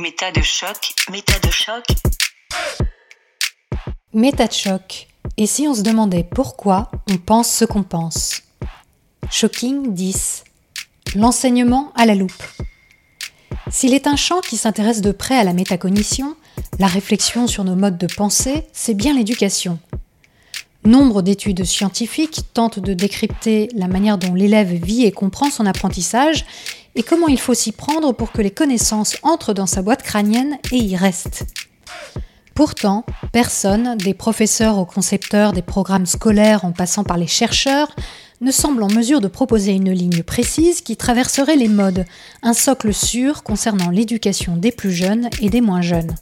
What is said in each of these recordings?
Méta de choc, méta de choc. Méta de choc. Et si on se demandait pourquoi on pense ce qu'on pense? Shocking 10. L'enseignement à la loupe. S'il est un champ qui s'intéresse de près à la métacognition, la réflexion sur nos modes de pensée, c'est bien l'éducation. Nombre d'études scientifiques tentent de décrypter la manière dont l'élève vit et comprend son apprentissage et comment il faut s'y prendre pour que les connaissances entrent dans sa boîte crânienne et y restent? Pourtant, personne, des professeurs aux concepteurs des programmes scolaires en passant par les chercheurs, ne semble en mesure de proposer une ligne précise qui traverserait les modes, un socle sûr concernant l'éducation des plus jeunes et des moins jeunes.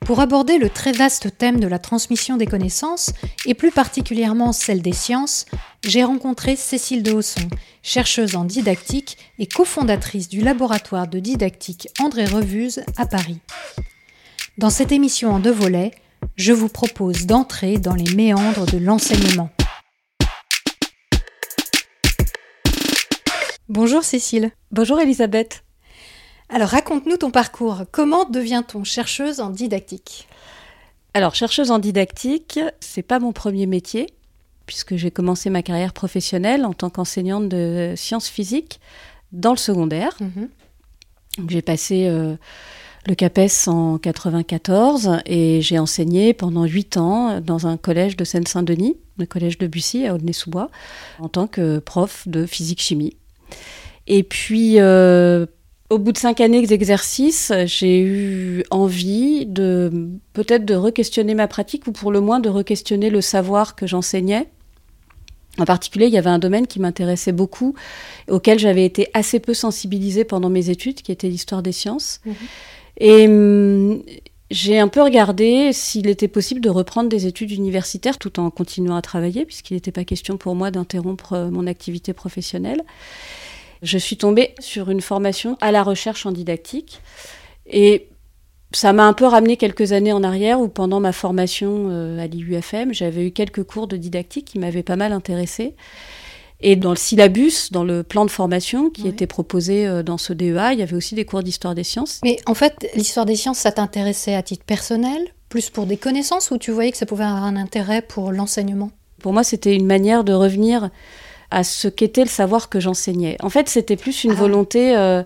Pour aborder le très vaste thème de la transmission des connaissances, et plus particulièrement celle des sciences, j'ai rencontré Cécile de Hausson, chercheuse en didactique et cofondatrice du laboratoire de didactique André Revuse à Paris. Dans cette émission en deux volets, je vous propose d'entrer dans les méandres de l'enseignement. Bonjour Cécile. Bonjour Elisabeth. Alors raconte-nous ton parcours. Comment devient-on chercheuse en didactique? Alors chercheuse en didactique, c'est pas mon premier métier puisque j'ai commencé ma carrière professionnelle en tant qu'enseignante de sciences physiques dans le secondaire. Mhm. J'ai passé euh, le CAPES en 94 et j'ai enseigné pendant huit ans dans un collège de Seine-Saint-Denis, le collège de Bussy à Aulnay-sous-Bois, en tant que prof de physique-chimie. Et puis, euh, au bout de cinq années d'exercice, j'ai eu envie de peut-être de re-questionner ma pratique ou pour le moins de re-questionner le savoir que j'enseignais. En particulier, il y avait un domaine qui m'intéressait beaucoup, auquel j'avais été assez peu sensibilisée pendant mes études, qui était l'histoire des sciences. Mhm. Et hum, j'ai un peu regardé s'il était possible de reprendre des études universitaires tout en continuant à travailler, puisqu'il n'était pas question pour moi d'interrompre euh, mon activité professionnelle je suis tombée sur une formation à la recherche en didactique. Et ça m'a un peu ramené quelques années en arrière où pendant ma formation euh, à l'IUFM, j'avais eu quelques cours de didactique qui m'avaient pas mal intéressée. Et dans le syllabus, dans le plan de formation qui était proposé euh, dans ce DEA, il y avait aussi des cours d'histoire des sciences. Mais en fait, l'histoire des sciences, ça t'intéressait à titre personnel, plus pour des connaissances, ou tu voyais que ça pouvait avoir un intérêt pour l'enseignement? Pour moi, c'était une manière de revenir à ce qu'était le savoir que j'enseignais. En fait, c'était plus une ah. volonté euh,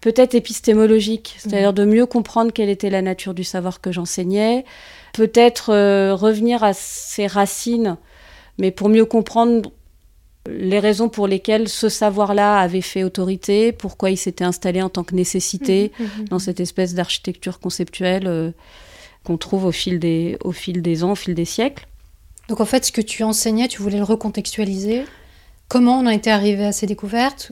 peut-être épistémologique, c'est-à-dire mm. de mieux comprendre quelle était la nature du savoir que j'enseignais, peut-être euh, revenir à ses racines, mais pour mieux comprendre les raisons pour lesquelles ce savoir-là avait fait autorité, pourquoi il s'était installé en tant que nécessité mm, mm, dans cette espèce d'architecture conceptuelle euh, qu'on trouve au fil, des, au fil des ans, au fil des siècles. Donc en fait, ce que tu enseignais, tu voulais le recontextualiser? Comment on a été arrivé à ces découvertes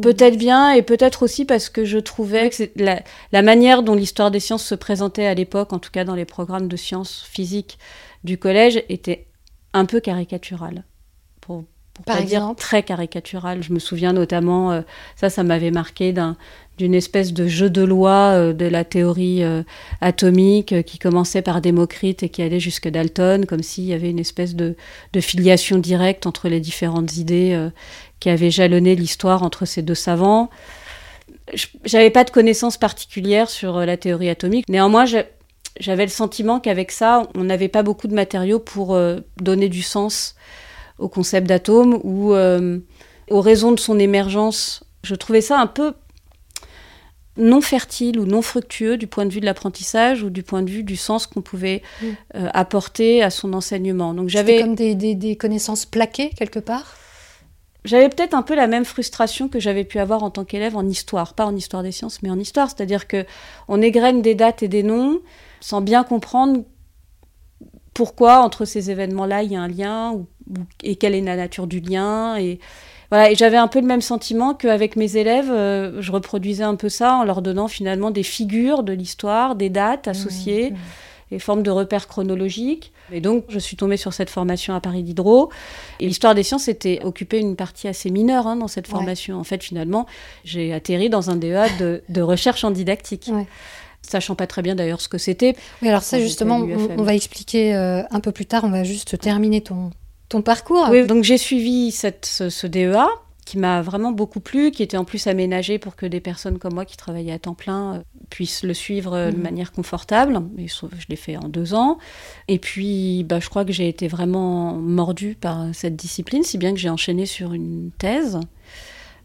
Peut-être bien, et peut-être aussi parce que je trouvais que la, la, manière dont l'histoire des sciences se présentait à l'époque, en tout cas dans les programmes de sciences physiques du collège, était un peu caricaturale. Pour, pour Par pas exemple dire très caricaturale. Je me souviens notamment, euh, ça, ça m'avait marqué d'un d'une espèce de jeu de loi euh, de la théorie euh, atomique euh, qui commençait par Démocrite et qui allait jusque Dalton, comme s'il y avait une espèce de, filiation directe entre les différentes idées qui avaient jalonné l'histoire entre ces deux savants. J'avais pas de connaissances particulières sur la théorie atomique. Néanmoins, j'avais le sentiment qu'avec ça, on n'avait pas beaucoup de matériaux pour donner du sens au concept d'atome ou aux raisons de son émergence. Je trouvais ça un peu non fertile ou non fructueux du point de vue de l'apprentissage ou du point de vue du sens qu'on pouvait mm. euh, apporter à son enseignement. Donc j'avais comme des, des, connaissances plaquées quelque part? J'avais peut-être un peu la même frustration que j'avais pu avoir en tant qu'élève en histoire, pas en histoire des sciences, mais en histoire, c'est-à-dire que on égrène des dates et des noms sans bien comprendre pourquoi entre ces événements-là il y a un lien ou, et quelle est la nature du lien et voilà, et j'avais un peu le même sentiment qu'avec mes élèves, euh, je reproduisais un peu ça en leur donnant finalement des figures de l'histoire, des dates associées, mmh, des formes de repères chronologiques. Et donc, je suis tombée sur cette formation à Paris Diderot. Et l'histoire des sciences était occupée une partie assez mineure hein, dans cette formation. En fait, finalement, j'ai atterri dans un DEA de, recherche en didactique. sachant pas très bien d'ailleurs ce que c'était. Oui, alors ça justement, on, va expliquer euh, un peu plus tard, on va juste terminer ton, ton parcours Oui, donc j'ai suivi cette, ce, DEA qui m'a vraiment beaucoup plu, qui était en plus aménagé pour que des personnes comme moi qui travaillaient à temps plein euh, puissent le suivre euh, de mhm. manière confortable. Et je, je l'ai fait en deux ans. Et puis, bah, je crois que j'ai été vraiment mordue par cette discipline, si bien que j'ai enchaîné sur une thèse.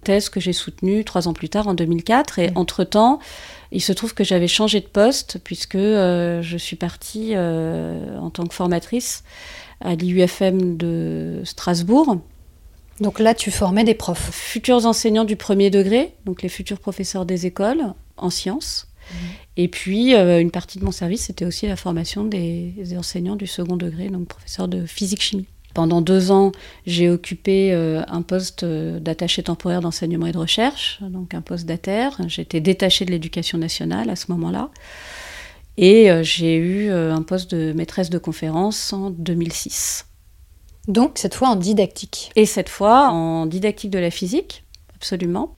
Thèse que j'ai soutenue trois ans plus tard, en 2004. Et mhm. entre-temps, il se trouve que j'avais changé de poste, puisque euh, je suis partie en tant que formatrice à l'IUFM de Strasbourg donc là, tu formais des profs. Futurs enseignants du premier degré, donc les futurs professeurs des écoles en sciences. Mhm. Et puis, euh, une partie de mon service, c'était aussi la formation des, enseignants du second degré, donc professeurs de physique-chimie. Pendant deux ans, j'ai occupé euh, un poste euh, d'attaché temporaire d'enseignement et de recherche, donc un poste d'ATER. J'étais détachée de l'éducation nationale à ce moment-là. Et j'ai eu un poste de maîtresse de conférence en 2006. Donc cette fois en didactique. Et cette fois en didactique de la physique, absolument.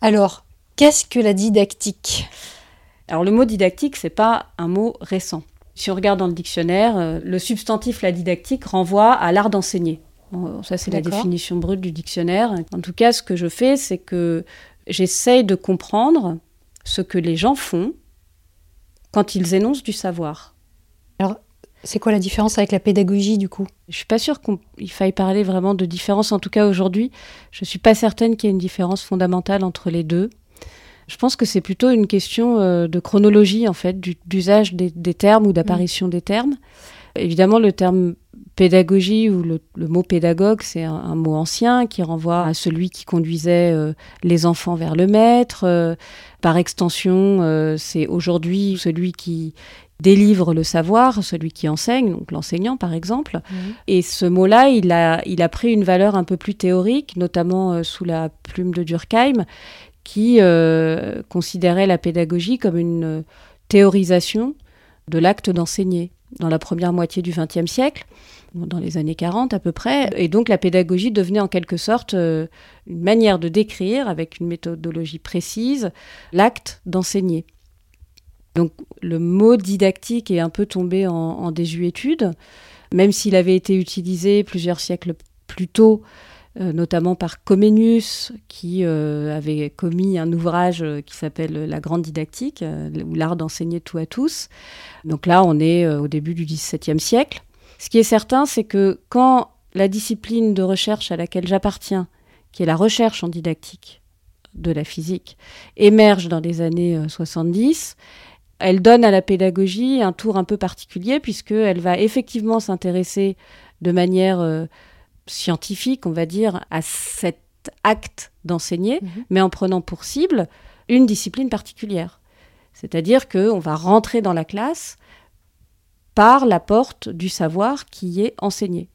Alors, qu'est-ce que la didactique? Alors le mot didactique, c'est pas un mot récent. Si on regarde dans le dictionnaire, euh, le substantif la didactique renvoie à l'art d'enseigner. ça, c'est la définition brute du dictionnaire. En tout cas, ce que je fais, c'est que j'essaye de comprendre ce que les gens font quand ils énoncent du savoir. Alors, c'est quoi la différence avec la pédagogie du coup? Je suis pas sûre qu'il faille parler vraiment de différence. En tout cas aujourd'hui, je suis pas certaine qu'il y ait une différence fondamentale entre les deux. Je pense que c'est plutôt une question euh, de chronologie en fait, d'usage des, termes ou d'apparition mm. des termes. Évidemment, le terme pédagogie ou le, mot pédagogue, c'est un, mot ancien qui renvoie à celui qui conduisait euh, les enfants vers le maître. Euh, par extension, c'est aujourd'hui celui qui, délivre le savoir, celui qui enseigne, donc l'enseignant par exemple. Et ce mot-là, il a, il a pris une valeur un peu plus théorique, notamment euh, sous la plume de Durkheim, qui euh, considérait la pédagogie comme une euh, théorisation de l'acte d'enseigner dans la première moitié du XXe siècle, dans les années 40 à peu près. Et donc la pédagogie devenait en quelque sorte une manière de décrire, avec une méthodologie précise, l'acte d'enseigner. Donc le mot didactique est un peu tombé en, désuétude, même s'il avait été utilisé plusieurs siècles plus tôt, euh, notamment par Comenius, qui euh, avait commis un ouvrage qui s'appelle La Grande Didactique, euh, ou l'art d'enseigner tout à tous. Donc là, on est au début du XVIIe siècle. Ce qui est certain, c'est que quand la discipline de recherche à laquelle j'appartiens, qui est la recherche en didactique de la physique, émerge dans les années 70, elle donne à la pédagogie un tour un peu particulier puisqu'elle va effectivement s'intéresser de manière euh, scientifique, on va dire, à cet acte d'enseigner, mhm. mais en prenant pour cible une discipline particulière. C'est-à-dire qu'on va rentrer dans la classe par la porte du savoir qui est enseigné.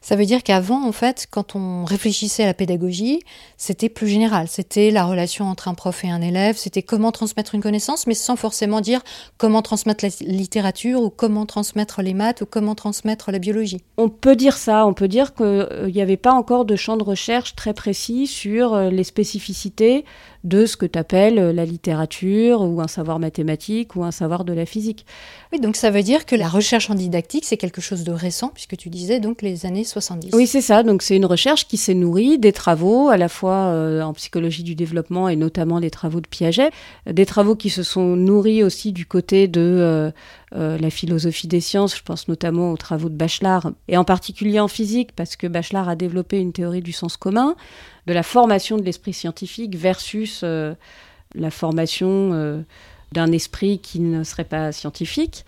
Ça veut dire qu'avant, en fait, quand on réfléchissait à la pédagogie, c'était plus général. C'était la relation entre un prof et un élève, c'était comment transmettre une connaissance, mais sans forcément dire comment transmettre la littérature ou comment transmettre les maths ou comment transmettre la biologie. On peut dire ça, on peut dire qu'il n'y avait pas encore de champ de recherche très précis sur euh, les spécificités de ce que tu appelles euh, la littérature ou un savoir mathématique ou un savoir de la physique. Oui, donc ça veut dire que la recherche en didactique, c'est quelque chose de récent, puisque tu disais donc les années 70. Oui, c'est ça. Donc c'est une recherche qui s'est nourrie des travaux, à la fois euh, en psychologie du développement et notamment les travaux de Piaget, des travaux qui se sont nourris aussi du côté de euh, la philosophie des sciences, je pense notamment aux travaux de Bachelard, et en particulier en physique, parce que Bachelard a développé une théorie du sens commun de la formation de l'esprit scientifique versus euh, la formation euh, d'un esprit qui ne serait pas scientifique.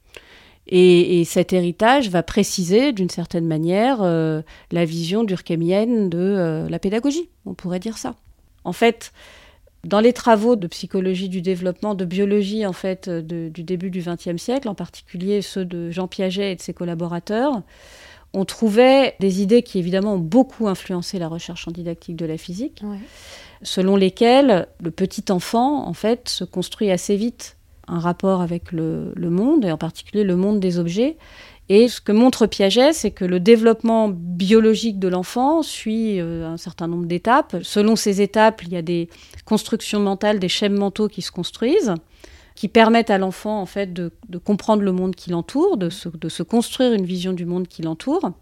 Et, cet héritage va préciser d'une certaine manière euh, la vision durkheimienne de la pédagogie, on pourrait dire ça. En fait, dans les travaux de psychologie du développement, de biologie en fait du début du XXe siècle, en particulier ceux de Jean Piaget et de ses collaborateurs, on trouvait des idées qui évidemment ont beaucoup influencé la recherche en didactique de la physique, selon lesquelles le petit enfant, en fait, se construit assez vite un rapport avec le, monde, et en particulier le monde des objets. Et ce que montre Piaget, c'est que le développement biologique de l'enfant suit euh, un certain nombre d'étapes. Selon ces étapes, il y a des constructions mentales, des schèmes mentaux qui se construisent qui permettent à l'enfant en fait de, comprendre le monde qui l'entoure, de se, construire une vision du monde qui l'entoure.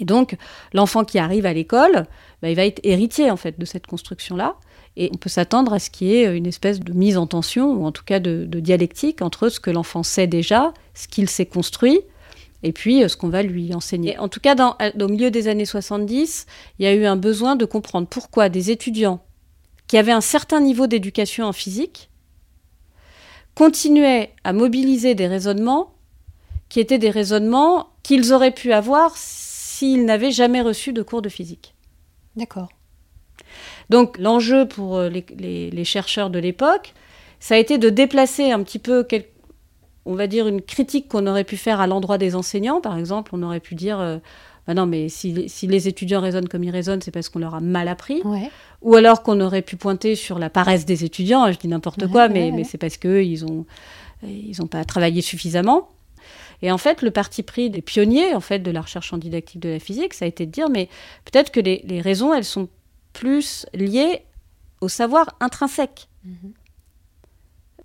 Et donc, l'enfant qui arrive à l'école, bah, il va être héritier en fait de cette construction-là. Et on peut s'attendre à ce qu'il y ait une espèce de mise en tension, ou en tout cas de, dialectique, entre ce que l'enfant sait déjà, ce qu'il s'est construit, et puis euh, ce qu'on va lui enseigner. en tout cas, dans, au milieu des années 70, il y a eu un besoin de comprendre pourquoi des étudiants qui avaient un certain niveau d'éducation en physique continuaient à mobiliser des raisonnements qui étaient des raisonnements qu'ils auraient pu avoir s'ils n'avaient jamais reçu de cours de physique. D'accord. Donc l'enjeu pour euh, les, chercheurs de l'époque, ça a été de déplacer un petit peu, on va dire, une critique qu'on aurait pu faire à l'endroit des enseignants. Par exemple, on aurait pu dire, euh, bah non, mais si, les étudiants raisonnent comme ils raisonnent, c'est parce qu'on leur a mal appris. Ou alors qu'on aurait pu pointer sur la paresse des étudiants, je dis n'importe quoi, mais, mais c'est parce n'ont ils ont pas travaillé suffisamment. Et en fait, le parti pris des pionniers en fait de la recherche en didactique de la physique, ça a été de dire, mais peut-être que les, les raisons, elles sont plus liées au savoir intrinsèque. Mhm.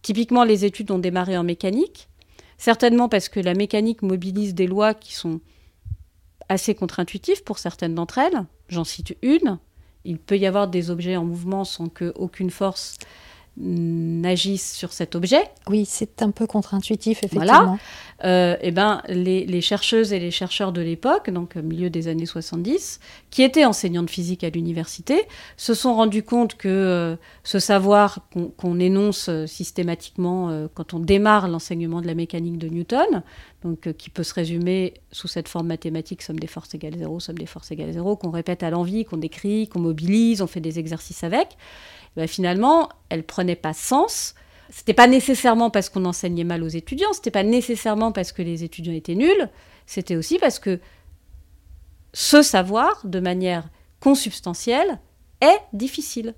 Typiquement, les études ont démarré en mécanique, certainement parce que la mécanique mobilise des lois qui sont assez contre-intuitives pour certaines d'entre elles. J'en cite une. Il peut y avoir des objets en mouvement sans qu'aucune force n'agissent sur cet objet. Oui, c'est un peu contre-intuitif, effectivement. Voilà. Euh, et eh ben, les, chercheuses et les chercheurs de l'époque, donc au milieu des années 70, qui étaient enseignants de physique à l'université, se sont rendus compte que euh, ce savoir qu'on énonce euh, systématiquement quand on démarre l'enseignement de la mécanique de Newton, donc qui peut se résumer sous cette forme mathématique, somme des forces égale zéro, somme des forces égale zéro, qu'on répète à l'envie, qu'on décrit, qu'on mobilise, on fait des exercices avec, bah, finalement, elle prenait pas sens. C'était pas nécessairement parce qu'on enseignait mal aux étudiants, c'était pas nécessairement parce que les étudiants étaient nuls, c'était aussi parce que ce savoir, de manière consubstantielle, est difficile.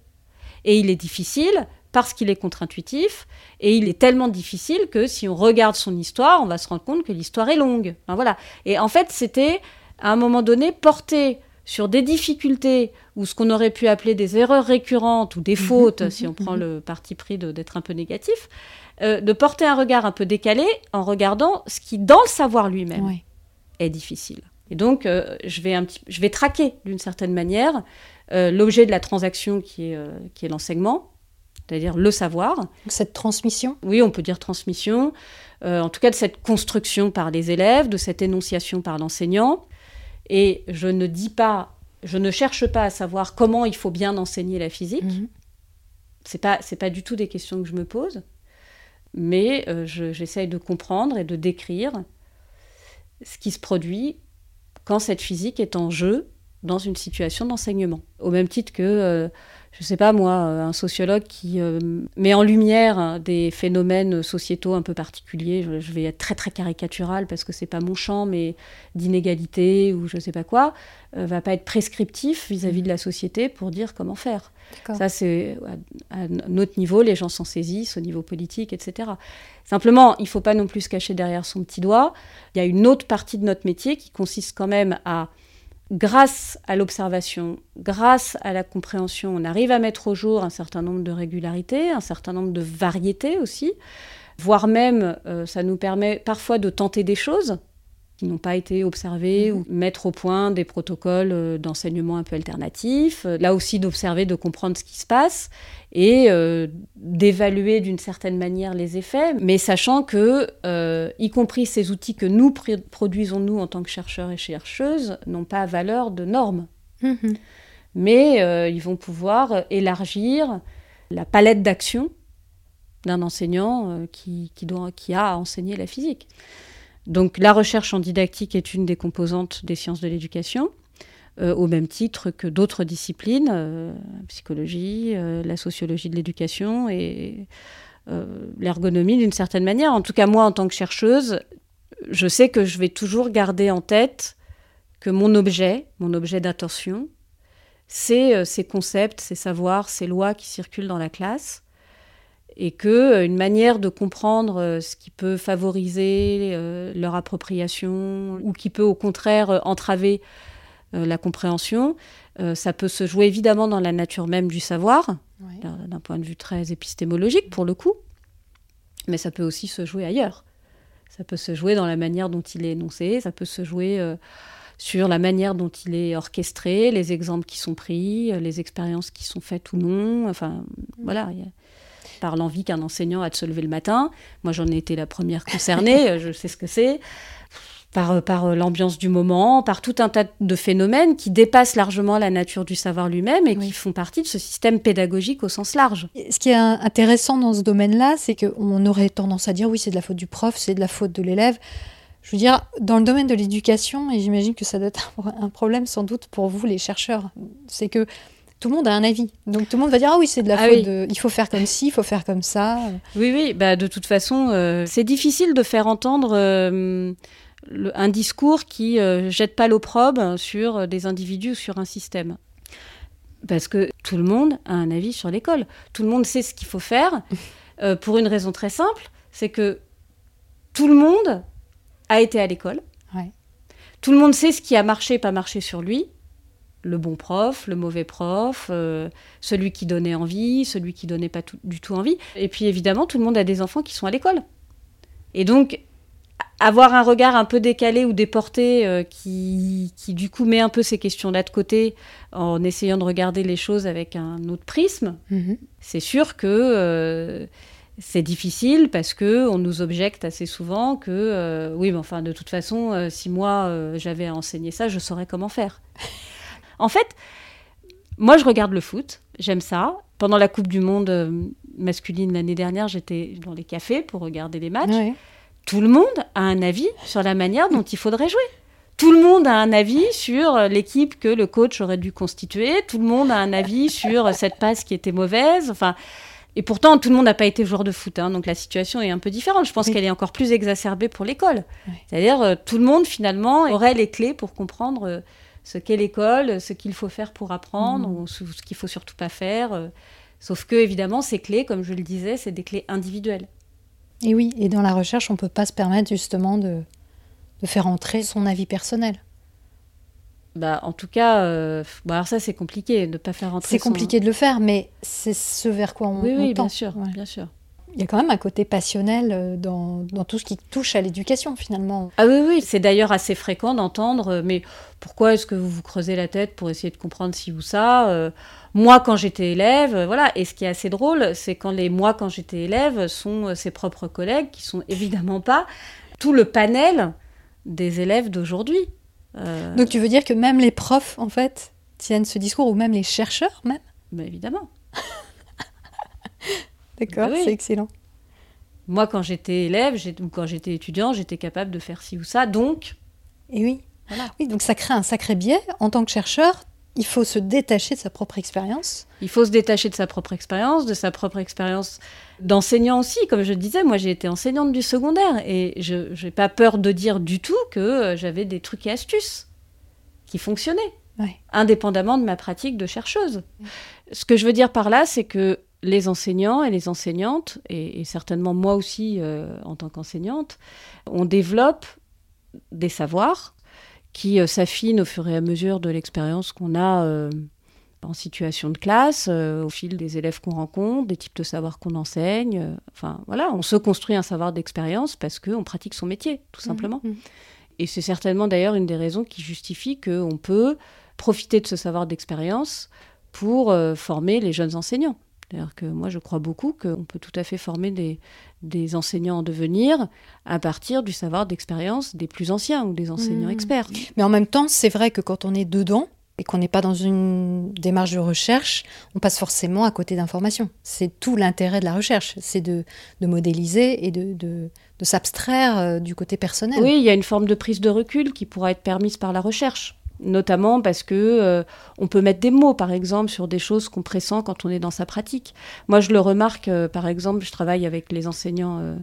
Et il est difficile parce qu'il est contre-intuitif, et il est tellement difficile que si on regarde son histoire, on va se rendre compte que l'histoire est longue. voilà. Et en fait, c'était à un moment donné porté sur des difficultés ou ce qu'on aurait pu appeler des erreurs récurrentes ou des fautes, si on prend le parti pris d'être un peu négatif, euh, de porter un regard un peu décalé en regardant ce qui, dans le savoir lui-même, est difficile. Et donc, euh, je, vais un petit, je vais traquer d'une certaine manière euh, l'objet de la transaction qui est, qui est l'enseignement, c'est-à-dire le savoir. Cette transmission Oui, on peut dire transmission, en tout cas de cette construction par les élèves, de cette énonciation par l'enseignant. Et je ne dis pas, je ne cherche pas à savoir comment il faut bien enseigner la physique. Ce mhm. C'est pas, c'est pas du tout des questions que je me pose, mais euh, j'essaye de comprendre et de décrire ce qui se produit quand cette physique est en jeu dans une situation d'enseignement. Au même titre que euh, je ne sais pas moi, euh, un sociologue qui euh, met en lumière hein, des phénomènes sociétaux un peu particuliers, je, vais être très très caricatural parce que c'est pas mon champ, mais d'inégalité ou je ne sais pas quoi, euh, va pas être prescriptif vis-à-vis de la société pour dire comment faire. Ça c'est à, notre niveau, les gens s'en saisissent au niveau politique, etc. Simplement, il ne faut pas non plus se cacher derrière son petit doigt. Il y a une autre partie de notre métier qui consiste quand même à grâce à l'observation, grâce à la compréhension, on arrive à mettre au jour un certain nombre de régularités, un certain nombre de variétés aussi, voire même euh, ça nous permet parfois de tenter des choses qui n'ont pas été observés, ou mettre au point des protocoles euh, d'enseignement un peu alternatifs, euh, là aussi d'observer, de comprendre ce qui se passe et euh, d'évaluer d'une certaine manière les effets, mais sachant que, y compris ces outils que nous produisons nous en tant que chercheurs et chercheuses, n'ont pas valeur de normes. Mm-hmm. Mais ils vont pouvoir élargir la palette d'action d'un enseignant qui, qui, doit, qui a à enseigner la physique. Donc la recherche en didactique est une des composantes des sciences de l'éducation, euh, au même titre que d'autres disciplines, euh, la psychologie, euh, la sociologie de l'éducation et l'ergonomie d'une certaine manière. En tout cas, moi, en tant que chercheuse, je sais que je vais toujours garder en tête que mon objet, mon objet d'attention, c'est ces concepts, ces savoirs, ces lois qui circulent dans la classe et que euh, une manière de comprendre euh, ce qui peut favoriser euh, leur appropriation ou qui peut au contraire entraver la compréhension, ça peut se jouer évidemment dans la nature même du savoir, d'un point de vue très épistémologique pour le coup, mais ça peut aussi se jouer ailleurs. Ça peut se jouer dans la manière dont il est énoncé, ça peut se jouer sur la manière dont il est orchestré, les exemples qui sont pris, les expériences qui sont faites ou non. Enfin, voilà. Par l'envie qu'un enseignant a de se lever le matin. Moi, j'en ai été la première concernée, je sais ce que c'est par, par l'ambiance du moment, par tout un tas de phénomènes qui dépassent largement la nature du savoir lui-même et qui font partie de ce système pédagogique au sens large. Ce qui est intéressant dans ce domaine-là, c'est qu'on aurait tendance à dire oui, c'est de la faute du prof, c'est de la faute de l'élève. Je veux dire, dans le domaine de l'éducation, et j'imagine que ça doit être un problème sans doute pour vous, les chercheurs, c'est que tout le monde a un avis. Donc tout le monde va dire ah oui c'est de la ah faute de il faut faire comme ci, il faut faire comme ça. Oui oui bah de toute façon euh, c'est difficile de faire entendre euh, un discours qui euh, jette pas l'opprobre sur des individus ou sur un système. Parce que tout le monde a un avis sur l'école. Tout le monde sait ce qu'il faut faire pour une raison très simple, c'est que tout le monde a été à l'école. Tout le monde sait ce qui a marché et pas marché sur lui. Le bon prof, le mauvais prof, euh, celui qui donnait envie, celui qui donnait pas du tout envie. Et puis évidemment, tout le monde a des enfants qui sont à l'école. Et donc, avoir un regard un peu décalé ou déporté euh, qui, qui, du coup met un peu ces questions-là de côté en essayant de regarder les choses avec un autre prisme, mhm. c'est sûr que euh, c'est difficile parce que on nous objecte assez souvent que euh, oui, mais enfin de toute façon, si moi j'avais enseigné ça, je saurais comment faire. En fait, moi je regarde le foot, j'aime ça. Pendant la Coupe du Monde masculine l'année dernière, j'étais dans les cafés pour regarder les matchs tout le monde a un avis sur la manière dont il faudrait jouer. Tout le monde a un avis sur l'équipe que le coach aurait dû constituer. Tout le monde a un avis sur cette passe qui était mauvaise. Enfin, et pourtant, tout le monde n'a pas été joueur de foot. Hein, donc la situation est un peu différente. Je pense qu'elle est encore plus exacerbée pour l'école. C'est-à-dire, euh, tout le monde, finalement, aurait les clés pour comprendre euh, ce qu'est l'école, ce qu'il faut faire pour apprendre, mmh. ou ce, qu'il faut surtout pas faire. Euh. sauf que, évidemment, ces clés, comme je le disais, c'est des clés individuelles. Et oui, et dans la recherche, on ne peut pas se permettre justement de, de faire entrer son avis personnel. Bah, en tout cas, euh, alors ça c'est compliqué de ne pas faire entrer. C'est compliqué de le faire, mais c'est ce vers quoi on, oui, oui, bien sûr, bien sûr. Il y a quand même un côté passionnel euh, dans, dans tout ce qui touche à l'éducation finalement. Ah oui, oui, c'est d'ailleurs assez fréquent d'entendre, euh, mais pourquoi est-ce que vous vous creusez la tête pour essayer de comprendre ci ou ça moi quand j'étais élève, euh, voilà. Et ce qui est assez drôle, c'est quand les moi quand j'étais élève sont euh, ses propres collègues qui sont évidemment pas tout le panel des élèves d'aujourd'hui. Euh, Donc tu veux dire que même les profs en fait tiennent ce discours ou même les chercheurs même? Bah, évidemment. D'accord, bah c'est excellent. Moi, quand j'étais élève ou quand j'étais étudiant, j'étais capable de faire ci ou ça, donc. Et oui. Voilà. Oui, donc ça crée un sacré biais. En tant que chercheur, il faut se détacher de sa propre expérience. Il faut se détacher de sa propre expérience, de sa propre expérience d'enseignant aussi. Comme je disais, moi j'ai été enseignante du secondaire et je n'ai pas peur de dire du tout que euh, j'avais des trucs et astuces qui fonctionnaient, indépendamment de ma pratique de chercheuse. Ce que je veux dire par là, c'est que les enseignants et les enseignantes, et, certainement moi aussi euh, en tant qu'enseignante, on développe des savoirs qui euh, s'affine au fur et à mesure de l'expérience qu'on a euh, en situation de classe, au fil des élèves qu'on rencontre, des types de savoirs qu'on enseigne. enfin, voilà, on se construit un savoir d'expérience parce qu'on pratique son métier, tout mmh, simplement. Mmh. Et c'est certainement d'ailleurs une des raisons qui justifie qu'on peut profiter de ce savoir d'expérience pour former les jeunes enseignants. C'est-à-dire que moi, je crois beaucoup qu'on peut tout à fait former des, des, enseignants en devenir à partir du savoir d'expérience des plus anciens ou des enseignants mmh. experts. Mais en même temps, c'est vrai que quand on est dedans et qu'on n'est pas dans une démarche de recherche, on passe forcément à côté d'informations. C'est tout l'intérêt de la recherche, c'est de, de, modéliser et de, de, de s'abstraire euh, du côté personnel. Oui, il y a une forme de prise de recul qui pourra être permise par la recherche notamment parce que euh, on peut mettre des mots, par exemple, sur des choses qu'on pressent quand on est dans sa pratique. Moi, je le remarque, euh, par exemple, je travaille avec les enseignants euh,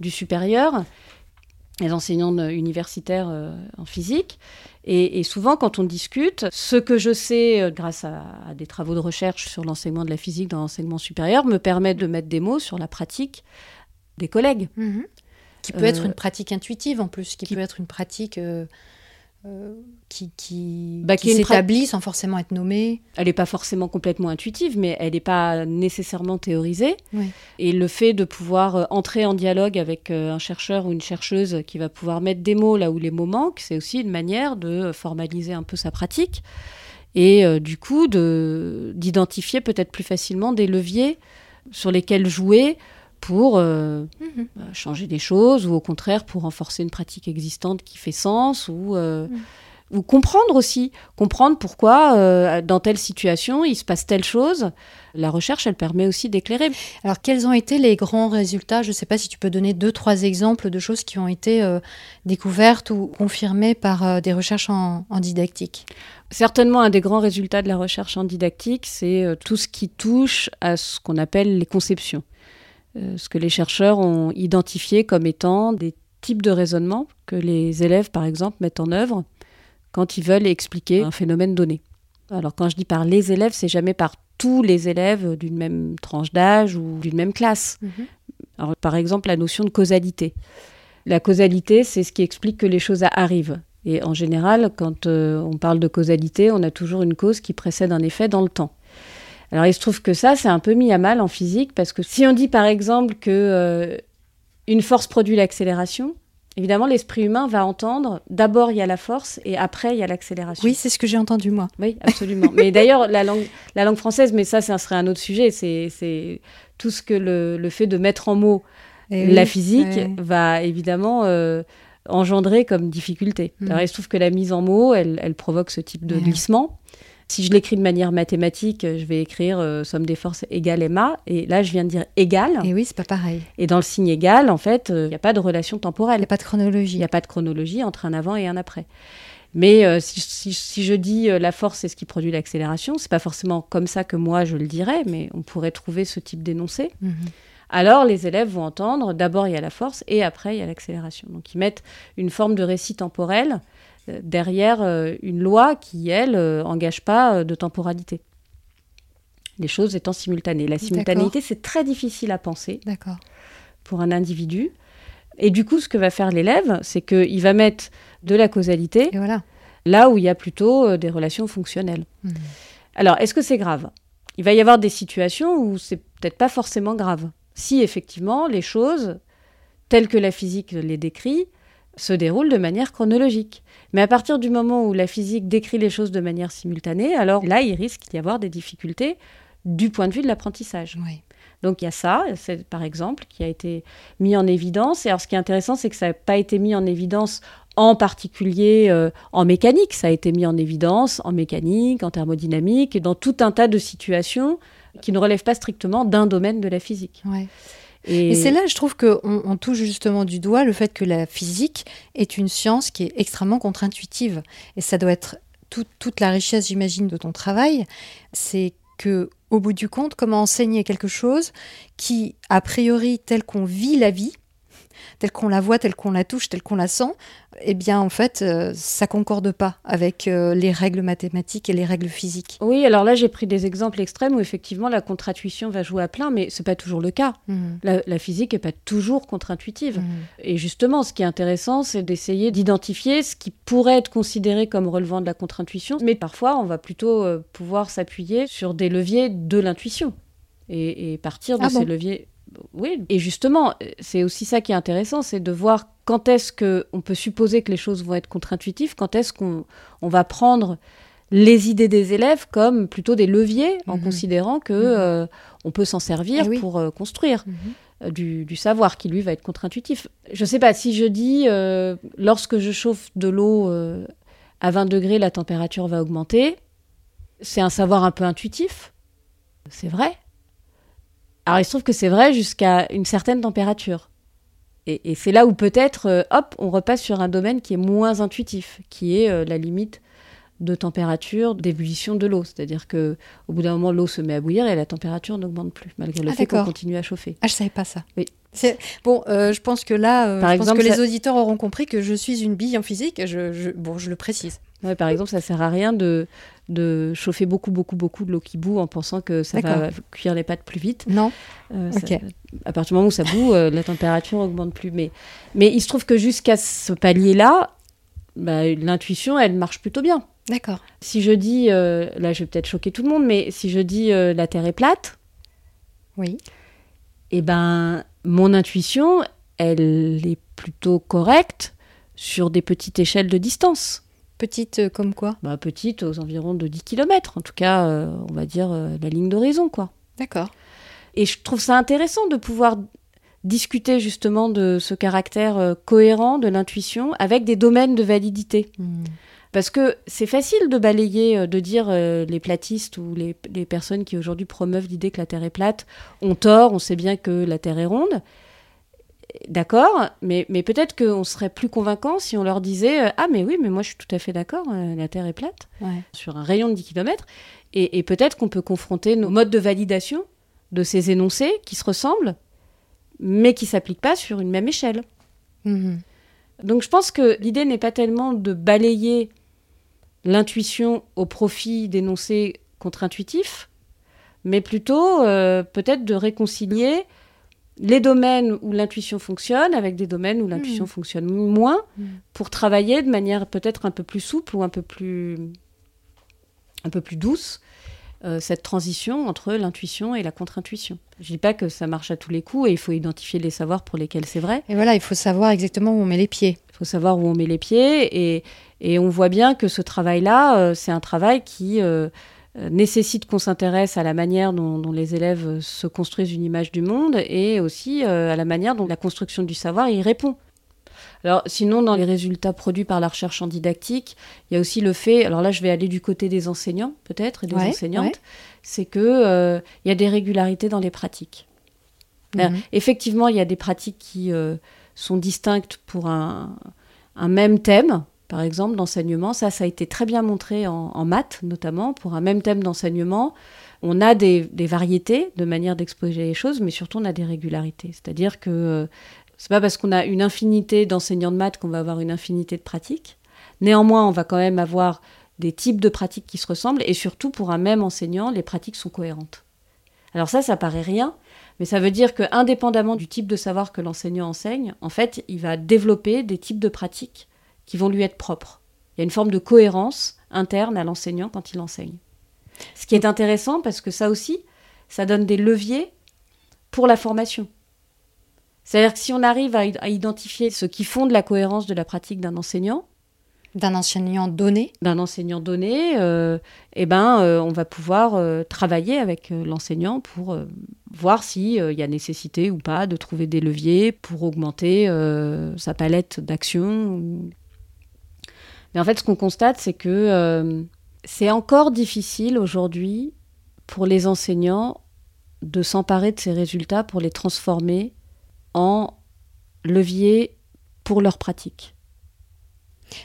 du supérieur, les enseignants universitaires en physique, et, souvent, quand on discute, ce que je sais grâce à, des travaux de recherche sur l'enseignement de la physique dans l'enseignement supérieur me permet de mettre des mots sur la pratique des collègues. Mhm. Qui peut être une pratique intuitive en plus, qui, peut être une pratique qui, qui, bah, qui, s'établit sans forcément être nommée. Elle n'est pas forcément complètement intuitive, mais elle n'est pas nécessairement théorisée. Et le fait de pouvoir euh, entrer en dialogue avec euh, un chercheur ou une chercheuse qui va pouvoir mettre des mots là où les mots manquent, c'est aussi une manière de formaliser un peu sa pratique et euh, du coup d'identifier peut-être plus facilement des leviers sur lesquels jouer pour mhm. changer des choses ou au contraire pour renforcer une pratique existante qui fait sens ou mhm ou comprendre aussi, comprendre pourquoi euh, dans telle situation il se passe telle chose. La recherche, elle permet aussi d'éclairer. Alors, quels ont été les grands résultats? Je ne sais pas si tu peux donner deux, trois exemples de choses qui ont été euh, découvertes ou confirmées par euh, des recherches en, didactique. Certainement, un des grands résultats de la recherche en didactique, c'est tout ce qui touche à ce qu'on appelle les conceptions. Ce que les chercheurs ont identifié comme étant des types de raisonnement que les élèves, par exemple, mettent en œuvre quand ils veulent expliquer un phénomène donné. Alors quand je dis par les élèves, c'est jamais par tous les élèves d'une même tranche d'âge ou d'une même classe. Mhm. Alors, par exemple, la notion de causalité. La causalité, c'est ce qui explique que les choses arrivent. Et en général, quand euh, on parle de causalité, on a toujours une cause qui précède un effet dans le temps. Alors il se trouve que ça, c'est un peu mis à mal en physique, parce que si on dit par exemple que euh, une force produit l'accélération, Évidemment, l'esprit humain va entendre d'abord il y a la force et après il y a l'accélération. Oui, c'est ce que j'ai entendu moi. Oui, absolument. mais d'ailleurs, la langue, la langue française, mais ça, ça serait un autre sujet. C'est tout ce que le, fait de mettre en mots eh la physique va évidemment euh, engendrer comme difficulté. Mm. Alors, il se trouve que la mise en mots, elle, elle provoque ce type de glissement. Si je l'écris de manière mathématique, je vais écrire euh, somme des forces égale MA. Et là, je viens de dire égal. Et oui, c'est pas pareil. Et dans le signe égal, en fait, euh, il n'y a pas de relation temporelle. Il n'y a pas de chronologie. Il n'y a pas de chronologie entre un avant et un après. Mais euh, si, je dis la force, c'est ce qui produit l'accélération, c'est pas forcément comme ça que moi je le dirais, mais on pourrait trouver ce type d'énoncé. Mhm. Alors les élèves vont entendre d'abord il y a la force et après il y a l'accélération. Donc ils mettent une forme de récit temporel derrière euh, une loi qui, elle, n'engage euh, pas euh, de temporalité. Les choses étant simultanées. La simultanéité, c'est très difficile à penser pour un individu. Et du coup, ce que va faire l'élève, c'est qu'il va mettre de la causalité là où il y a plutôt des relations fonctionnelles. Hmm. Alors, est-ce que c'est grave? Il va y avoir des situations où c'est peut-être pas forcément grave. Si effectivement les choses, telles que la physique les décrit, se déroulent de manière chronologique. Mais à partir du moment où la physique décrit les choses de manière simultanée, alors là, il risque d'y avoir des difficultés du point de vue de l'apprentissage. Donc il y a ça, c'est par exemple, qui a été mis en évidence. Et alors ce qui est intéressant, c'est que ça n'a pas été mis en évidence en particulier euh, en mécanique, ça a été mis en évidence en mécanique, en thermodynamique, et dans tout un tas de situations qui ne relèvent pas strictement d'un domaine de la physique. Et, c'est là, je trouve qu'on on touche justement du doigt le fait que la physique est une science qui est extrêmement contre-intuitive. Et ça doit être toute la richesse, j'imagine, de ton travail. C'est que, au bout du compte, comment enseigner quelque chose qui, a priori, tel qu'on vit la vie, telle qu'on la voit, telle qu'on la touche, telle qu'on la sent, eh bien en fait, euh, ça concorde pas avec euh, les règles mathématiques et les règles physiques. Oui, alors là j'ai pris des exemples extrêmes où effectivement la contre-intuition va jouer à plein, mais c'est pas toujours le cas. Mhm. La, physique est pas toujours contre-intuitive. Mhm. Et justement, ce qui est intéressant, c'est d'essayer d'identifier ce qui pourrait être considéré comme relevant de la contre-intuition, mais parfois on va plutôt euh, pouvoir s'appuyer sur des leviers de l'intuition et, partir de ah ces leviers oui, et justement, c'est aussi ça qui est intéressant, c'est de voir quand est-ce qu'on peut supposer que les choses vont être contre-intuitives, quand est-ce qu'on va prendre les idées des élèves comme plutôt des leviers, en mhm. considérant que mhm. euh, on peut s'en servir eh pour euh, construire. Mhm. Euh, du, savoir qui lui va être contre-intuitif. Je ne sais pas si je dis lorsque je chauffe de l'eau à 20 degrés, la température va augmenter. C'est un savoir un peu intuitif? C'est vrai. Alors il se trouve que c'est vrai jusqu'à une certaine température. Et, c'est là où peut-être, euh, hop, on repasse sur un domaine qui est moins intuitif, qui est euh, la limite de température d'ébullition de l'eau. C'est-à-dire que au bout d'un moment, l'eau se met à bouillir et la température n'augmente plus, malgré le ah, fait qu'on continue à chauffer. Ah, je savais pas ça. Oui. Bon, euh, je pense que là, je pense que les auditeurs auront compris que je suis une bille en physique. Je, bon, je le précise. par exemple, ça sert à rien de, de chauffer beaucoup, beaucoup, beaucoup de l'eau qui bout en pensant que ça va cuire les pâtes plus vite. Non. Euh, à partir du moment où ça bout, euh, la température augmente plus. Mais, mais il se trouve que jusqu'à ce palier-là, bah, l'intuition, elle marche plutôt bien. D'accord. Si je dis, euh, là je vais peut-être choquer tout le monde, mais si je dis euh, la Terre est plate, Oui. eh ben, mon intuition, elle est plutôt correcte sur des petites échelles de distance. Petite euh, comme quoi Bah, petite, aux environs de 10 km, en tout cas, euh, on va dire euh, la ligne d'horizon, quoi. D'accord. Et je trouve ça intéressant de pouvoir discuter justement de ce caractère euh, cohérent de l'intuition avec des domaines de validité. Hmm. Parce que c'est facile de balayer, de dire les platistes ou les, les personnes qui aujourd'hui promeuvent l'idée que la Terre est plate ont tort, on sait bien que la Terre est ronde. D'accord, mais, mais peut-être qu'on serait plus convaincant si on leur disait euh, Ah, mais oui, mais moi je suis tout à fait d'accord, euh, la Terre est plate, Ouais. sur un rayon de 10 km. Et, et peut-être qu'on peut confronter nos modes de validation de ces énoncés qui se ressemblent, mais qui ne s'appliquent pas sur une même échelle. Mhm. Donc je pense que l'idée n'est pas tellement de balayer l'intuition au profit d'énoncés contre-intuitifs, mais plutôt euh, peut-être de réconcilier les domaines où l'intuition fonctionne avec des domaines où l'intuition Mhm. fonctionne moins, Mhm. pour travailler de manière peut-être un peu plus souple ou un peu plus, un peu plus douce euh, cette transition entre l'intuition et la contre-intuition. Je dis pas que ça marche à tous les coups et il faut identifier les savoirs pour lesquels c'est vrai. Et voilà, il faut savoir exactement où on met les pieds. Il faut savoir où on met les pieds et, et on voit bien que ce travail-là, euh, c'est un travail qui euh, nécessite qu'on s'intéresse à la manière dont, dont les élèves euh, se construisent une image du monde et aussi euh, à la manière dont la construction du savoir y répond. Alors, sinon, dans les résultats produits par la recherche en didactique, il y a aussi le fait, alors là, je vais aller du côté des enseignants, peut-être, et des Ouais, enseignantes, ouais. c'est que euh, il y a des régularités dans les pratiques. Alors, Mhm. Effectivement, il y a des pratiques qui euh, sont distinctes pour un, un même thème, par exemple, d'enseignement. Ça, ça a été très bien montré en, maths, notamment, pour un même thème d'enseignement. On a des, des variétés de manière d'exposer les choses, mais surtout on a des régularités. C'est-à-dire que euh, c'est pas parce qu'on a une infinité d'enseignants de maths qu'on va avoir une infinité de pratiques. Néanmoins, on va quand même avoir des types de pratiques qui se ressemblent, et surtout pour un même enseignant, les pratiques sont cohérentes. Alors ça, ça paraît rien, mais ça veut dire que, indépendamment du type de savoir que l'enseignant enseigne, en fait, il va développer des types de pratiques qui vont lui être propres. Il y a une forme de cohérence interne à l'enseignant quand il enseigne. Ce qui est intéressant parce que ça aussi, ça donne des leviers pour la formation. C'est-à-dire que si on arrive à, à identifier ce qui fonde la cohérence de la pratique d'un enseignant, D'un enseignant donné. d'un enseignant donné, euh, eh ben, euh, on va pouvoir euh, travailler avec l'enseignant pour voir s'il y a nécessité ou pas de trouver des leviers pour augmenter sa palette d'action. Mais en fait, ce qu'on constate, c'est que euh, c'est encore difficile aujourd'hui pour les enseignants de s'emparer de ces résultats pour les transformer en leviers pour leur pratique.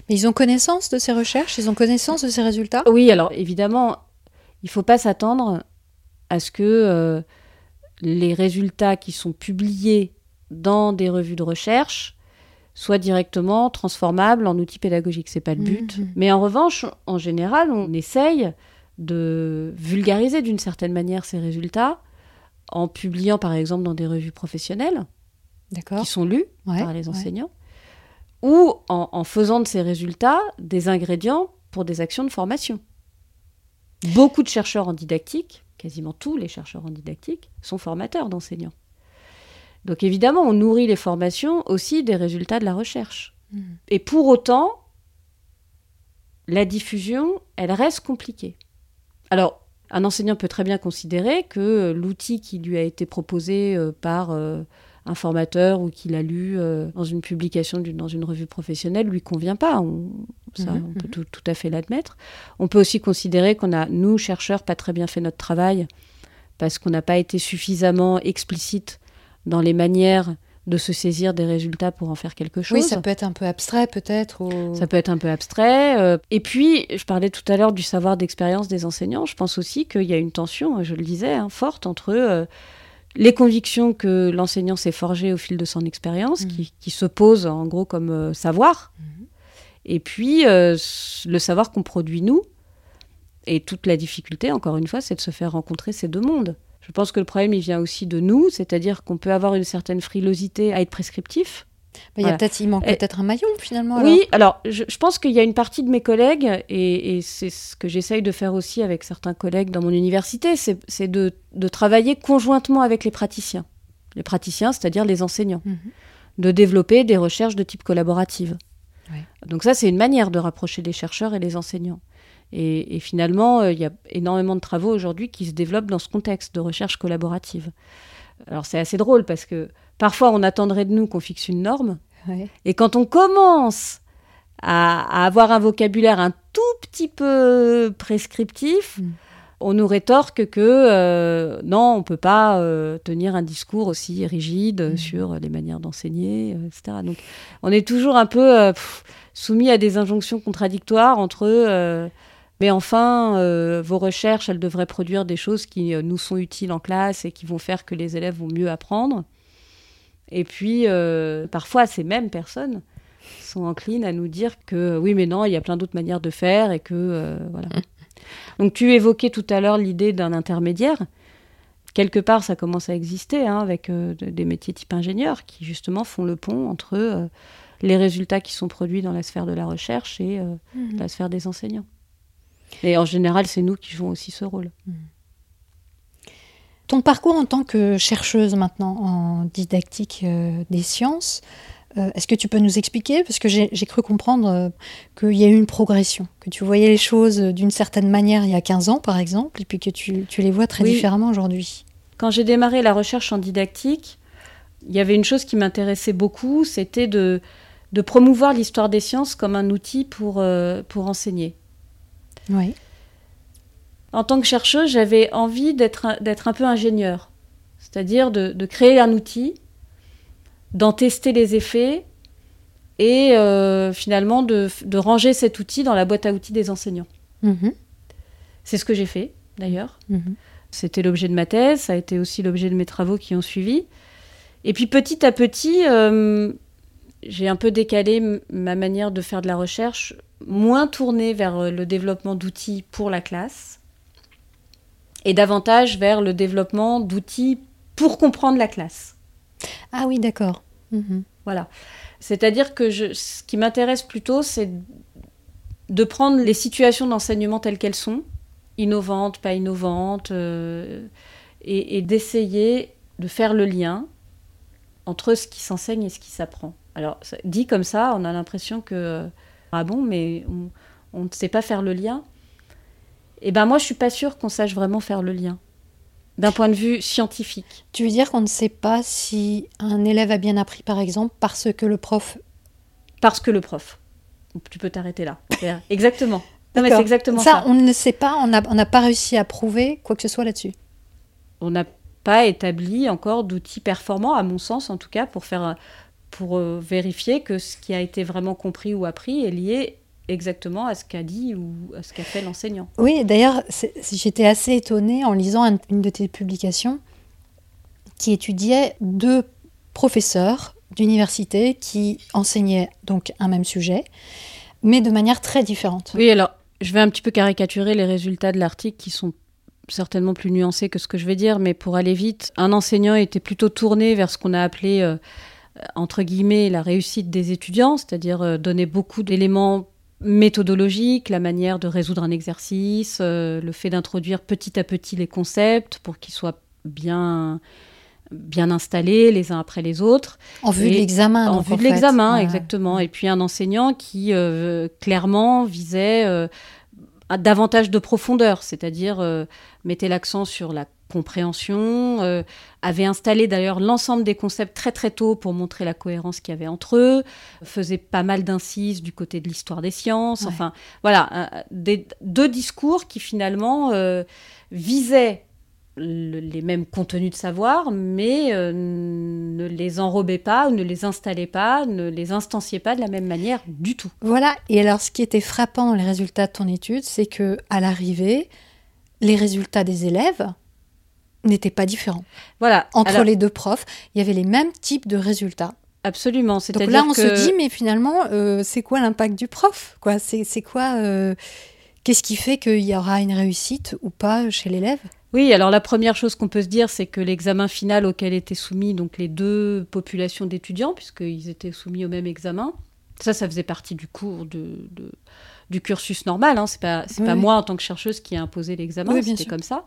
Mais ils ont connaissance de ces recherches, ils ont connaissance de ces résultats? Oui, alors évidemment, il ne faut pas s'attendre à ce que euh, les résultats qui sont publiés dans des revues de recherche soient directement transformables en outils pédagogiques. C'est pas le but. Mhm. Mais en revanche, en général, on essaye de vulgariser d'une certaine manière ces résultats en publiant par exemple dans des revues professionnelles qui sont lues Ouais, par les ouais. enseignants, ou en, en faisant de ces résultats des ingrédients pour des actions de formation. Beaucoup de chercheurs en didactique, quasiment tous les chercheurs en didactique, sont formateurs d'enseignants. Donc évidemment, on nourrit les formations aussi des résultats de la recherche. Mhm. Et pour autant, la diffusion, elle reste compliquée. Alors, un enseignant peut très bien considérer que euh, l'outil qui lui a été proposé euh, par euh, un formateur ou qu'il a lu dans une publication dans une revue professionnelle lui convient pas. On, ça, Mhm, on peut tout, tout à fait l'admettre. On peut aussi considérer qu'on a, nous, chercheurs, pas très bien fait notre travail parce qu'on n'a pas été suffisamment explicite dans les manières de se saisir des résultats pour en faire quelque chose. Oui, ça peut être un peu abstrait peut-être. ou- Ça peut être un peu abstrait. euh, et puis, je parlais tout à l'heure du savoir d'expérience des enseignants. Je pense aussi qu'il y a une tension, je le disais, hein, forte entre euh, les convictions que l'enseignant s'est forgées au fil de son expérience, Mhm. qui, qui se posent en gros comme euh, savoir, et puis euh, le savoir qu'on produit nous. Et toute la difficulté, encore une fois, c'est de se faire rencontrer ces deux mondes. Je pense que le problème, il vient aussi de nous, c'est-à-dire qu'on peut avoir une certaine frilosité à être prescriptif il, y a peut-être, il manque peut-être un maillon finalement. Oui, alors je, pense qu'il y a une partie de mes collègues, et, c'est ce que j'essaye de faire aussi avec certains collègues dans mon université, c'est de, de, travailler conjointement avec les praticiens. Les praticiens, c'est-à-dire les enseignants. Mhm. De développer des recherches de type collaborative. Donc ça, c'est une manière de rapprocher les chercheurs et les enseignants. Et, finalement, euh, il y a énormément de travaux aujourd'hui qui se développent dans ce contexte de recherche collaborative. Alors c'est assez drôle parce que parfois on attendrait de nous qu'on fixe une norme. Et quand on commence à, avoir un vocabulaire un tout petit peu prescriptif, mm. on nous rétorque que euh, non, on peut pas euh, tenir un discours aussi rigide mm. sur les manières d'enseigner, euh, etc. Donc on est toujours un peu soumis à des injonctions contradictoires entre mais enfin, vos recherches, elles devraient produire des choses qui nous sont utiles en classe et qui vont faire que les élèves vont mieux apprendre. Et puis, euh, parfois, ces mêmes personnes sont enclines à nous dire que oui, mais non, il y a plein d'autres manières de faire et que euh, voilà. Donc, tu évoquais tout à l'heure l'idée d'un intermédiaire. Quelque part, ça commence à exister hein, avec euh, des métiers type ingénieur qui justement font le pont entre les résultats qui sont produits dans la sphère de la recherche et mhm. la sphère des enseignants. Et en général, c'est nous qui jouons aussi ce rôle. Mhm. Ton parcours en tant que chercheuse maintenant en didactique euh, des sciences, euh, est-ce que tu peux nous expliquer? Parce que j'ai cru comprendre euh, qu'il y a eu une progression, que tu voyais les choses d'une certaine manière il y a 15 ans par exemple, et puis que tu, les vois très différemment aujourd'hui. Quand j'ai démarré la recherche en didactique, il y avait une chose qui m'intéressait beaucoup, c'était de, de, promouvoir l'histoire des sciences comme un outil pour, pour enseigner. Oui en tant que chercheuse, j'avais envie d'être un peu ingénieur, c'est-à-dire de, créer un outil, d'en tester les effets et euh, finalement de, ranger cet outil dans la boîte à outils des enseignants. Mm-hmm. C'est ce que j'ai fait d'ailleurs. Mm-hmm. C'était l'objet de ma thèse, ça a été aussi l'objet de mes travaux qui ont suivi. Et puis petit à petit, euh, j'ai un peu décalé ma manière de faire de la recherche, moins tournée vers le développement d'outils pour la classe et davantage vers le développement d'outils pour comprendre la classe. Ah oui, d'accord. Mhm. Voilà. C'est-à-dire que je, ce qui m'intéresse plutôt, c'est de prendre les situations d'enseignement telles qu'elles sont, innovantes, pas innovantes, euh, et, d'essayer de faire le lien entre ce qui s'enseigne et ce qui s'apprend. Alors, dit comme ça, on a l'impression que, ah bon, mais on ne sait pas faire le lien. Eh ben moi, je suis pas sûre qu'on sache vraiment faire le lien d'un point de vue scientifique. Tu veux dire qu'on ne sait pas si un élève a bien appris, par exemple, parce que le prof. Parce que le prof. Tu peux t'arrêter là. exactement. Non, mais c'est exactement ça. Ça, on ne sait pas, on n'a pas réussi à prouver quoi que ce soit là-dessus. On n'a pas établi encore d'outils performants, à mon sens en tout cas, pour, faire, pour euh, vérifier que ce qui a été vraiment compris ou appris est lié exactement à ce qu'a dit ou à ce qu'a fait l'enseignant. Oui, d'ailleurs, j'étais assez étonnée en lisant une de tes publications qui étudiait deux professeurs d'université qui enseignaient donc un même sujet, mais de manière très différente. Oui, alors je vais un petit peu caricaturer les résultats de l'article qui sont certainement plus nuancés que ce que je vais dire, mais pour aller vite, un enseignant était plutôt tourné vers ce qu'on a appelé euh, entre guillemets la réussite des étudiants, c'est-à-dire euh, donner beaucoup d'éléments méthodologique, la manière de résoudre un exercice, euh, le fait d'introduire petit à petit les concepts pour qu'ils soient bien bien installés les uns après les autres. En vue de l'examen. En vue de l'examen, exactement. Et puis un enseignant qui euh, clairement visait euh, davantage de profondeur, c'est-à-dire mettait l'accent sur la compréhension, euh, avait installé d'ailleurs l'ensemble des concepts très très tôt pour montrer la cohérence qu'il y avait entre eux, faisait pas mal d'incises du côté de l'histoire des sciences, enfin voilà, des, deux discours qui finalement euh, visaient les mêmes contenus de savoir, mais euh, ne les enrobaient pas ou ne les installaient pas, ne les instanciaient pas de la même manière du tout. Voilà, et alors ce qui était frappant dans les résultats de ton étude, c'est que à l'arrivée, les résultats des élèves n'était pas différent. Voilà. Entre les deux profs, il y avait les mêmes types de résultats. Absolument. Donc là, on se dit, mais finalement, euh, c'est quoi l'impact du prof C'est quoi euh, Qu'est-ce qui fait qu'il y aura une réussite ou pas chez l'élève? Oui, alors la première chose qu'on peut se dire, c'est que l'examen final auquel étaient soumis donc les deux populations d'étudiants, puisqu'ils étaient soumis au même examen, ça, ça faisait partie du cours de, du cursus normal. Hein. C'est pas, c'est pas moi en tant que chercheuse qui ai imposé l'examen, c'était comme ça.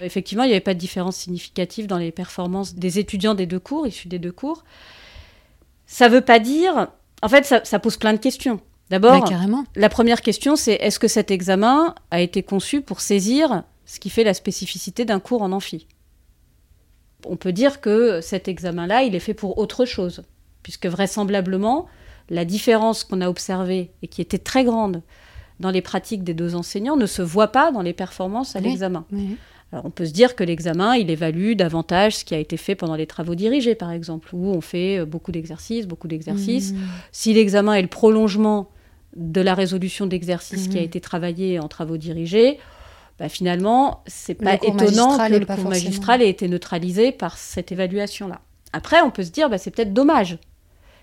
Effectivement, il n'y avait pas de différence significative dans les performances des étudiants des deux cours, issus des deux cours. Ça veut pas dire. En fait, ça, pose plein de questions. D'abord, bah, la première question, c'est est-ce que cet examen a été conçu pour saisir ce qui fait la spécificité d'un cours en amphi? On peut dire que cet examen-là, il est fait pour autre chose, puisque vraisemblablement, la différence qu'on a observée et qui était très grande dans les pratiques des deux enseignants ne se voit pas dans les performances à l'examen. Alors on peut se dire que l'examen, il évalue davantage ce qui a été fait pendant les travaux dirigés, par exemple, où on fait euh, beaucoup d'exercices, beaucoup d'exercices. Mmh. Si l'examen est le prolongement de la résolution d'exercices qui a mmh. été travaillé en travaux dirigés, bah, finalement, c'est pas étonnant que le cours magistral ait été neutralisé par cette évaluation-là. Après, on peut se dire, bah, c'est peut-être dommage.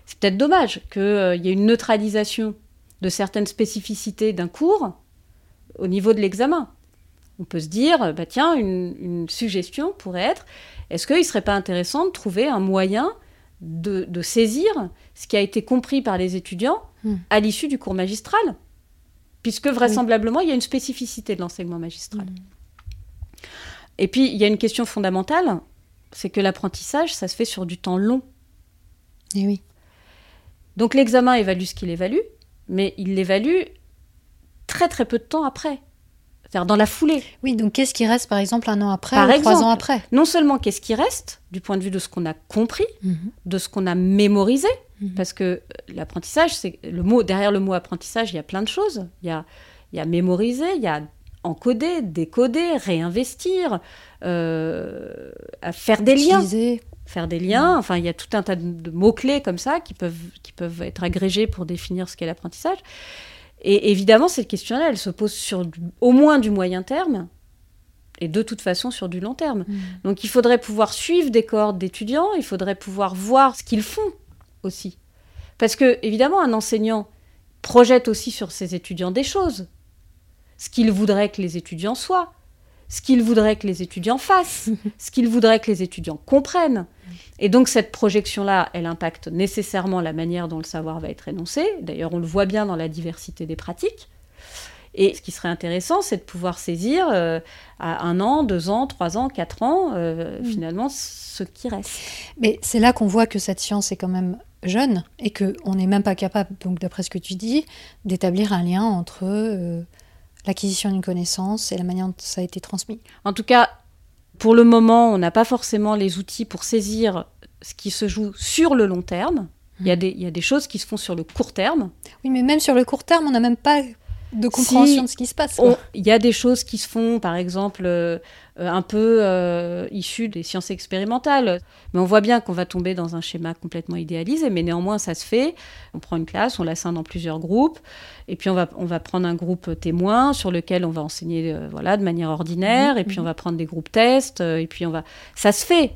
C'est peut-être dommage qu'il euh, y ait une neutralisation de certaines spécificités d'un cours au niveau de l'examen. On peut se dire, bah, tiens, une, suggestion pourrait être, est-ce qu'il ne serait pas intéressant de trouver un moyen de, saisir ce qui a été compris par les étudiants hmm. à l'issue du cours magistral? Puisque vraisemblablement, il y a une spécificité de l'enseignement magistral. Mm. Et puis, il y a une question fondamentale, c'est que l'apprentissage, ça se fait sur du temps long. Et eh oui. Donc l'examen évalue ce qu'il évalue, mais il l'évalue très très peu de temps après. C'est-à-dire dans la foulée. Oui, donc qu'est-ce qui reste par exemple un an après ou trois ans après Non seulement qu'est-ce qui reste du point de vue de ce qu'on a compris, mhm. de ce qu'on a mémorisé, Mhm. Parce que euh, l'apprentissage, c'est le mot derrière le mot apprentissage, il y a plein de choses. Il y a, il y a mémoriser, il y a encoder, décoder, réinvestir, euh, faire des liens. Faire des liens, enfin il y a tout un tas de, mots-clés comme ça qui peuvent, qui peuvent être agrégés pour définir ce qu'est l'apprentissage. Et évidemment, cette question-là, elle se pose sur au moins du moyen terme, et de toute façon sur du long terme. Mhm. Donc il faudrait pouvoir suivre des cohortes d'étudiants, il faudrait pouvoir voir ce qu'ils font aussi. Parce que, évidemment, un enseignant projette aussi sur ses étudiants des choses. Ce qu'il voudrait que les étudiants soient, ce qu'il voudrait que les étudiants fassent, ce qu'il voudrait que les étudiants comprennent. Et donc cette projection-là, elle impacte nécessairement la manière dont le savoir va être énoncé. D'ailleurs, on le voit bien dans la diversité des pratiques. Et ce qui serait intéressant, c'est de pouvoir saisir euh, à un an, deux ans, trois ans, quatre ans, euh, mm. finalement, ce qui reste. Mais c'est là qu'on voit que cette science est quand même jeune et qu'on n'est même pas capable, donc d'après ce que tu dis, d'établir un lien entre euh, l'acquisition d'une connaissance et la manière dont ça a été transmis. En tout cas, pour le moment, on n'a pas forcément les outils pour saisir ce qui se joue sur le long terme. Il y, a des, il y a des choses qui se font sur le court terme. Oui, mais même sur le court terme, on n'a même pas de compréhension de ce qui se passe. Il y a des choses qui se font, par exemple, euh, un peu euh, issues des sciences expérimentales. Mais on voit bien qu'on va tomber dans un schéma complètement idéalisé, mais néanmoins, ça se fait. On prend une classe, on la scinde en plusieurs groupes, et puis on va, on va prendre un groupe témoin sur lequel on va enseigner euh, voilà, de manière ordinaire, et puis on va prendre des groupes tests, et puis on va... Ça se fait.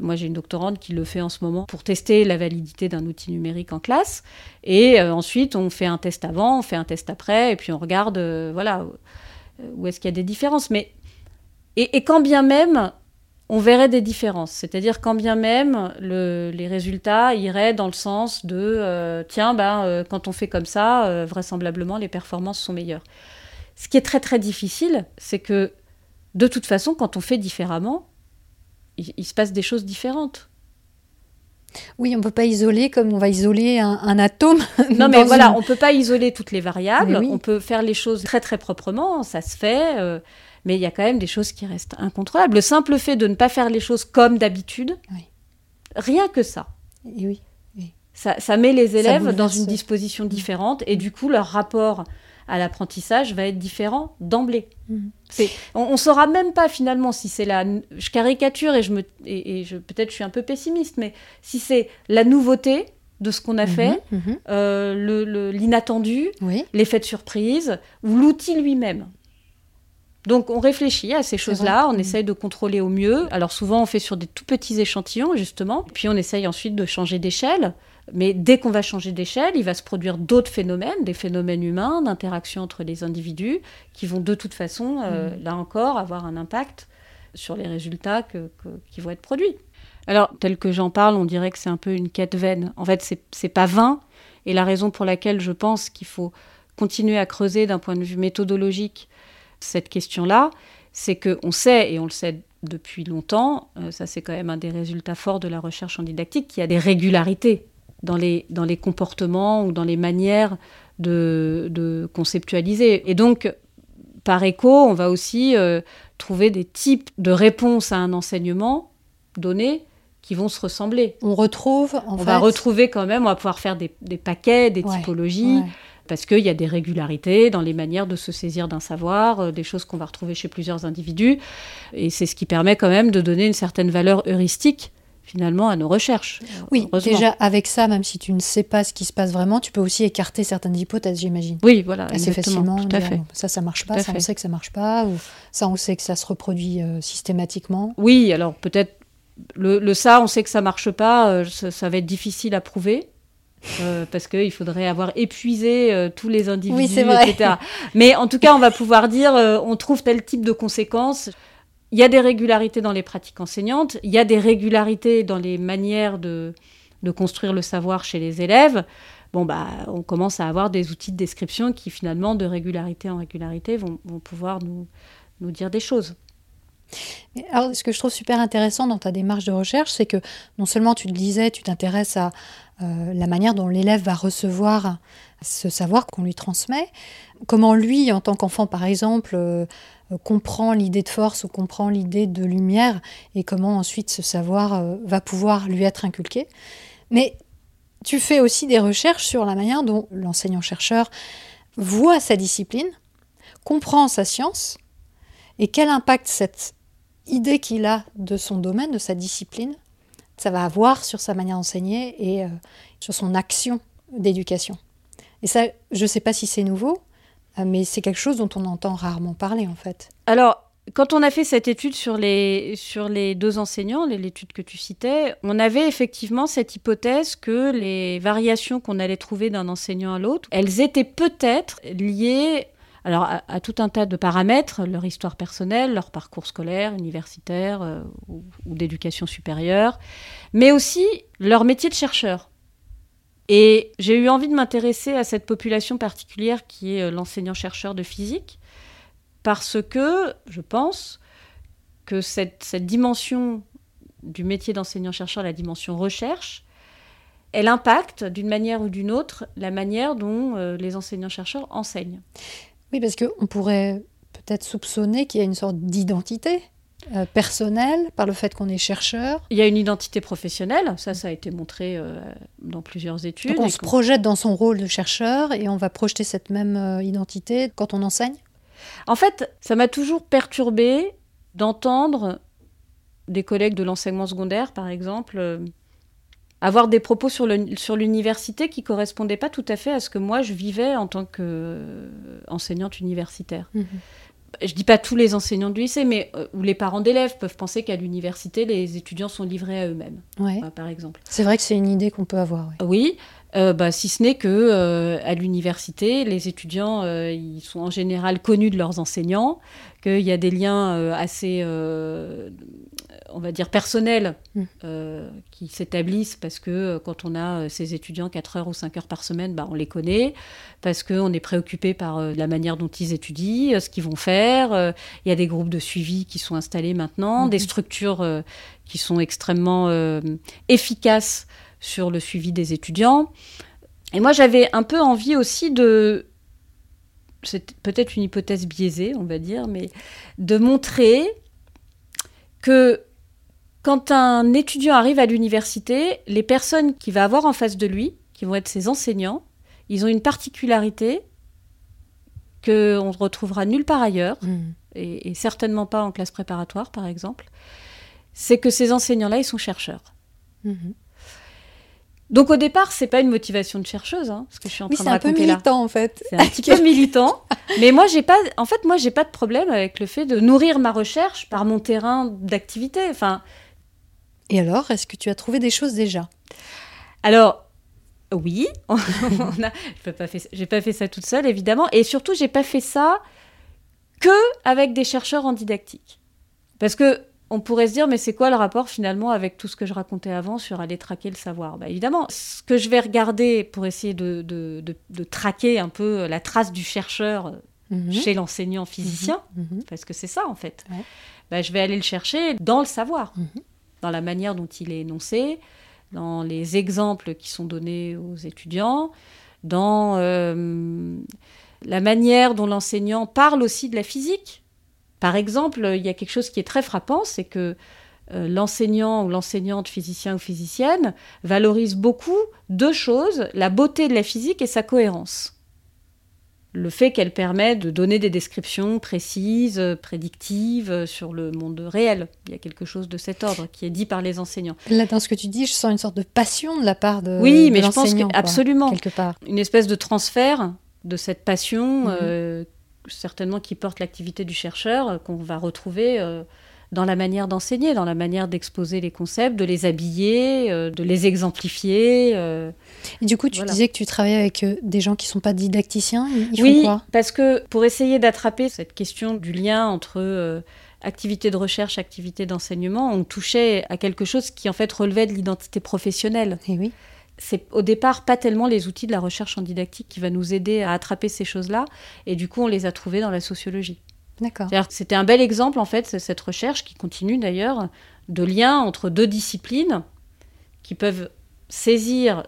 Moi, j'ai une doctorante qui le fait en ce moment pour tester la validité d'un outil numérique en classe. Et euh, ensuite, on fait un test avant, on fait un test après, et puis on regarde, euh, voilà, où est-ce qu'il y a des différences. Mais et, quand bien même, on verrait des différences. C'est-à-dire quand bien même les résultats iraient dans le sens de euh, tiens, ben, quand on fait comme ça, vraisemblablement les performances sont meilleures. Ce qui est très très difficile, c'est que de toute façon, quand on fait différemment, il, se passe des choses différentes. Oui, on ne peut pas isoler comme on va isoler un, atome. Non, mais voilà, on ne peut pas isoler toutes les variables. On peut faire les choses très très proprement, ça se fait. Euh, mais il y a quand même des choses qui restent incontrôlables. Le simple fait de ne pas faire les choses comme d'habitude, rien que ça. oui. Ça, ça, met les élèves dans une disposition différente et du coup leur rapport à l'apprentissage va être différent d'emblée. Mhm. On, ne saura même pas finalement si c'est la. Je caricature et je me et, je peut-être je suis un peu pessimiste, mais si c'est la nouveauté de ce qu'on a mhm, fait, mhm. Euh, l'inattendu, l'effet de surprise ou l'outil lui-même. Donc on réfléchit à ces choses-là, on essaye de contrôler au mieux. Alors souvent on fait sur des tout petits échantillons justement, puis on essaye ensuite de changer d'échelle. Mais dès qu'on va changer d'échelle, il va se produire d'autres phénomènes, des phénomènes humains, d'interaction entre les individus, qui vont de toute façon, euh, mm. là encore, avoir un impact sur les résultats qui vont être produits. Alors, tel que j'en parle, on dirait que c'est un peu une quête vaine. En fait, c'est pas vain. Et la raison pour laquelle je pense qu'il faut continuer à creuser d'un point de vue méthodologique cette question-là, c'est qu'on sait, et on le sait depuis longtemps, euh, ça c'est quand même un des résultats forts de la recherche en didactique, qu'il y a des régularités dans les, dans les comportements ou dans les manières de, de conceptualiser. Et donc, par écho, on va aussi euh, trouver des types de réponses à un enseignement donné qui vont se ressembler. On retrouve, on va retrouver quand même, on va pouvoir faire des, paquets, des typologies parce qu'il y a des régularités dans les manières de se saisir d'un savoir, euh, des choses qu'on va retrouver chez plusieurs individus. Et c'est ce qui permet quand même de donner une certaine valeur heuristique finalement à nos recherches. Oui, déjà avec ça, même si tu ne sais pas ce qui se passe vraiment, tu peux aussi écarter certaines hypothèses, j'imagine. Oui, voilà, assez facilement. Tout à fait. Ça, ça marche pas. Ça, on sait que ça marche pas. Ou ça, on sait que ça se reproduit euh, systématiquement. Oui, alors peut-être le, ça, on sait que ça marche pas. Euh, ça, va être difficile à prouver. Euh, parce qu'il faudrait avoir épuisé tous les individus, etc. Mais en tout cas, on va pouvoir dire, on trouve tel type de conséquences. Il y a des régularités dans les pratiques enseignantes, il y a des régularités dans les manières de, construire le savoir chez les élèves. Bon, bah, on commence à avoir des outils de description qui, finalement, de régularité en régularité, vont, vont pouvoir nous, nous dire des choses. Alors, ce que je trouve super intéressant dans ta démarche de recherche, c'est que non seulement tu le disais, tu t'intéresses à euh, la manière dont l'élève va recevoir ce savoir qu'on lui transmet, comment lui, en tant qu'enfant par exemple, euh, comprend l'idée de force ou comprend l'idée de lumière, et comment ensuite ce savoir euh, va pouvoir lui être inculqué. Mais tu fais aussi des recherches sur la manière dont l'enseignant-chercheur voit sa discipline, comprend sa science, et quel impact cette idée qu'il a de son domaine, de sa discipline, ça va avoir sur sa manière d'enseigner et euh, sur son action d'éducation. Et ça, je ne sais pas si c'est nouveau, euh, mais c'est quelque chose dont on entend rarement parler en fait. Alors, quand on a fait cette étude sur les, sur les deux enseignants, l'étude que tu citais, on avait effectivement cette hypothèse que les variations qu'on allait trouver d'un enseignant à l'autre, elles étaient peut-être liées alors à, tout un tas de paramètres, leur histoire personnelle, leur parcours scolaire, universitaire euh, ou, d'éducation supérieure, mais aussi leur métier de chercheur. Et j'ai eu envie de m'intéresser à cette population particulière qui est euh, l'enseignant-chercheur de physique, parce que je pense que cette, dimension du métier d'enseignant-chercheur, la dimension recherche, elle impacte d'une manière ou d'une autre la manière dont euh, les enseignants-chercheurs enseignent. Oui, parce qu'on pourrait peut-être soupçonner qu'il y a une sorte d'identité euh, personnelle par le fait qu'on est chercheur. Il y a une identité professionnelle, ça, ça a été montré euh, dans plusieurs études. Donc on se projette dans son rôle de chercheur et on va projeter cette même euh, identité quand on enseigne? En fait, ça m'a toujours perturbé d'entendre des collègues de l'enseignement secondaire, par exemple, avoir des propos sur l'université qui correspondaient pas tout à fait à ce que moi je vivais en tant qu'enseignante universitaire. Mhm. Je dis pas tous les enseignants du lycée, mais euh, où les parents d'élèves peuvent penser qu'à l'université, les étudiants sont livrés à eux-mêmes, par exemple. C'est vrai que c'est une idée qu'on peut avoir. Oui, euh, bah, si ce n'est que euh, à l'université, les étudiants, ils sont en général connus de leurs enseignants, qu'il y a des liens assez on va dire, personnels mm. euh, qui s'établissent parce que euh, quand on a euh, ces étudiants 4 heures ou 5 heures par semaine, bah, on les connaît, parce qu'on est préoccupé par la manière dont ils étudient, ce qu'ils vont faire. Il y a des groupes de suivi qui sont installés maintenant, mm-hmm. des structures qui sont extrêmement efficaces sur le suivi des étudiants. Et moi, j'avais un peu envie aussi de c'est peut-être une hypothèse biaisée, on va dire, mais de montrer que quand un étudiant arrive à l'université, les personnes qu'il va avoir en face de lui, qui vont être ses enseignants, ils ont une particularité qu'on ne retrouvera nulle part ailleurs, mmh. et, certainement pas en classe préparatoire, par exemple, c'est que ces enseignants-là, ils sont chercheurs. Mmh. Donc au départ, c'est pas une motivation de chercheuse, hein, ce que je suis en train de raconter là. C'est un peu militant en fait. C'est un petit peu militant, mais moi j'ai pas, en fait moi j'ai pas de problème avec le fait de nourrir ma recherche par mon terrain d'activité. Enfin, et alors, est-ce que tu as trouvé des choses déjà? Alors, oui, on a, je pas fait, j'ai pas fait ça toute seule évidemment, et surtout j'ai pas fait ça que avec des chercheurs en didactique. Parce que on pourrait se dire, mais c'est quoi le rapport finalement avec tout ce que je racontais avant sur aller traquer le savoir? Bah, Évidemment, ce que je vais regarder pour essayer de, de, traquer un peu la trace du chercheur mhm. chez l'enseignant physicien, mhm. Mhm. parce que c'est ça en fait, bah, je vais aller le chercher dans le savoir, dans la manière dont il est énoncé, dans les exemples qui sont donnés aux étudiants, dans euh, la manière dont l'enseignant parle aussi de la physique. Par exemple, il y a quelque chose qui est très frappant, c'est que euh, l'enseignant ou l'enseignante physicien ou physicienne valorise beaucoup deux choses, la beauté de la physique et sa cohérence le fait qu'elle permet de donner des descriptions précises, prédictives sur le monde réel. Il y a quelque chose de cet ordre qui est dit par les enseignants. Là, dans ce que tu dis, je sens une sorte de passion de la part de Oui, mais je pense absolument. Quelque part. Une espèce de transfert de cette passion, mhm. euh, certainement qui porte l'activité du chercheur, qu'on va retrouver euh, dans la manière d'enseigner, dans la manière d'exposer les concepts, de les habiller, euh, de les exemplifier. Euh. Et du coup, tu disais que tu travailles avec euh, des gens qui ne sont pas didacticiens. Ils oui, font quoi? parce que pour essayer d'attraper cette question du lien entre activité de recherche, activité d'enseignement, on touchait à quelque chose qui en fait relevait de l'identité professionnelle. Et oui c'est au départ pas tellement les outils de la recherche en didactique qui va nous aider à attraper ces choses-là, et du coup on les a trouvés dans la sociologie. D'accord. C'était un bel exemple, en fait, cette recherche qui continue d'ailleurs, de lien entre deux disciplines qui peuvent saisir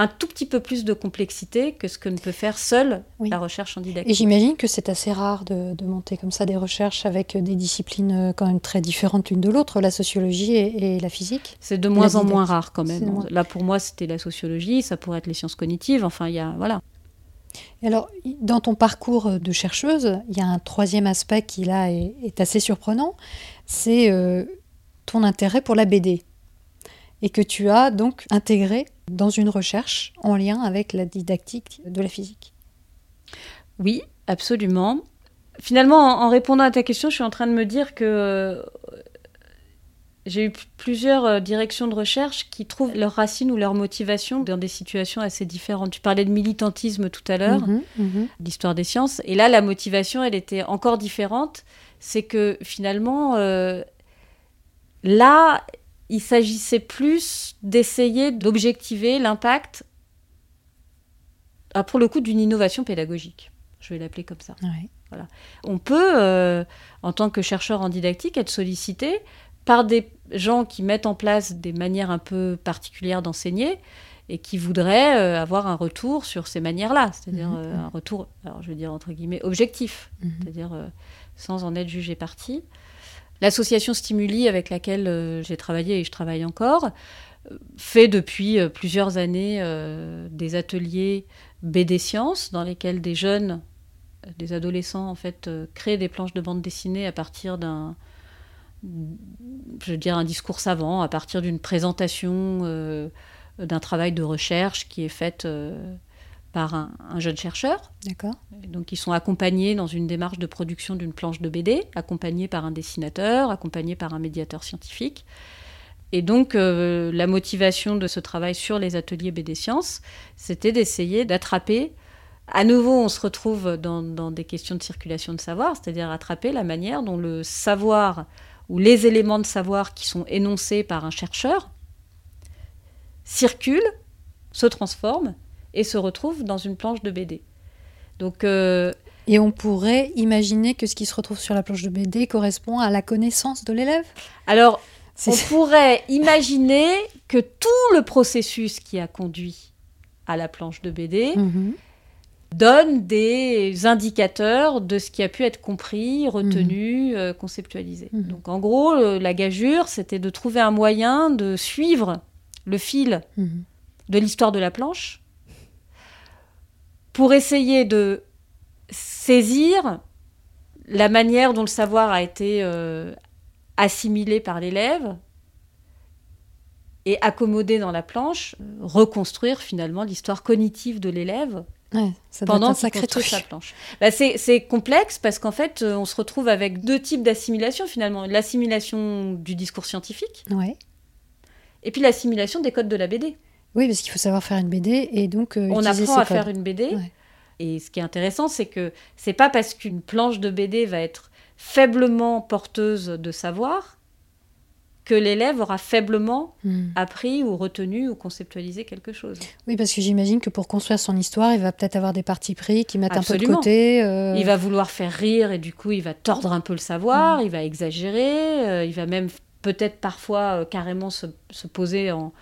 un tout petit peu plus de complexité que ce que ne peut faire seule la recherche en didactique. Et j'imagine que c'est assez rare de, monter comme ça des recherches avec des disciplines euh, quand même très différentes l'une de l'autre, la sociologie et, la physique. C'est de moins en moins rare quand même. Là pour moi c'était la sociologie, ça pourrait être les sciences cognitives, enfin il y a voilà. Alors, dans ton parcours de chercheuse, il y a un troisième aspect qui là est, assez surprenant, c'est euh, ton intérêt pour la BD et que tu as donc intégré dans une recherche en lien avec la didactique de la physique. Oui, absolument. Finalement, en, répondant à ta question, je suis en train de me dire que j'ai eu plusieurs euh, directions de recherche qui trouvent leurs racines ou leur motivation dans des situations assez différentes. Tu parlais de militantisme tout à l'heure, mhm. l'histoire des sciences, et là la motivation, elle était encore différente. C'est que finalement, euh, là, il s'agissait plus d'essayer d'objectiver l'impact, ah, pour le coup, d'une innovation pédagogique. Je vais l'appeler comme ça. Voilà. On peut, euh, en tant que chercheur en didactique, être sollicité par des gens qui mettent en place des manières un peu particulières d'enseigner et qui voudraient euh, avoir un retour sur ces manières-là, c'est-à-dire mhm. euh, un retour, alors je veux dire entre guillemets, objectif, mhm. c'est-à-dire sans en être jugé parti. L'association Stimuli avec laquelle j'ai travaillé et je travaille encore fait depuis plusieurs années des ateliers BD Sciences dans lesquels des jeunes, des adolescents en fait, créent des planches de bande dessinée à partir d'un je veux dire, un discours savant à partir d'une présentation euh, d'un travail de recherche qui est faite euh, par un, jeune chercheur. D'accord. Donc ils sont accompagnés dans une démarche de production d'une planche de BD, accompagnés par un dessinateur, accompagnés par un médiateur scientifique. Et donc euh, la motivation de ce travail sur les ateliers BD Sciences, c'était d'essayer d'attraper à nouveau, on se retrouve dans, dans, des questions de circulation de savoir, c'est-à-dire attraper la manière dont le savoir où les éléments de savoir qui sont énoncés par un chercheur circulent, se transforment et se retrouvent dans une planche de BD. Donc, euh, Et on pourrait imaginer que ce qui se retrouve sur la planche de BD correspond à la connaissance de l'élève? Alors, on pourrait imaginer que tout le processus qui a conduit à la planche de BD mhm donne des indicateurs de ce qui a pu être compris, retenu, mhm. euh, conceptualisé. Mhm. Donc en gros, la gageure, c'était de trouver un moyen de suivre le fil de l'histoire de la planche pour essayer de saisir la manière dont le savoir a été euh, assimilé par l'élève et accommodé dans la planche, reconstruire finalement l'histoire cognitive de l'élève pendant qu'il construit sa planche. Bah, c'est complexe parce qu'en fait, euh, on se retrouve avec deux types d'assimilation finalement. L'assimilation du discours scientifique ouais. et puis l'assimilation des codes de la BD. Oui, parce qu'il faut savoir faire une BD et donc euh, On apprend à faire une BD. Et ce qui est intéressant, c'est que c'est pas parce qu'une planche de BD va être faiblement porteuse de savoir que l'élève aura faiblement Hmm. appris ou retenu ou conceptualisé quelque chose. Oui, parce que j'imagine que pour construire son histoire, il va peut-être avoir des partis pris qui mettent un peu de côté. euh, Il va vouloir faire rire et du coup il va tordre un peu le savoir, il va exagérer, euh, il va même peut-être parfois carrément se, se poser en,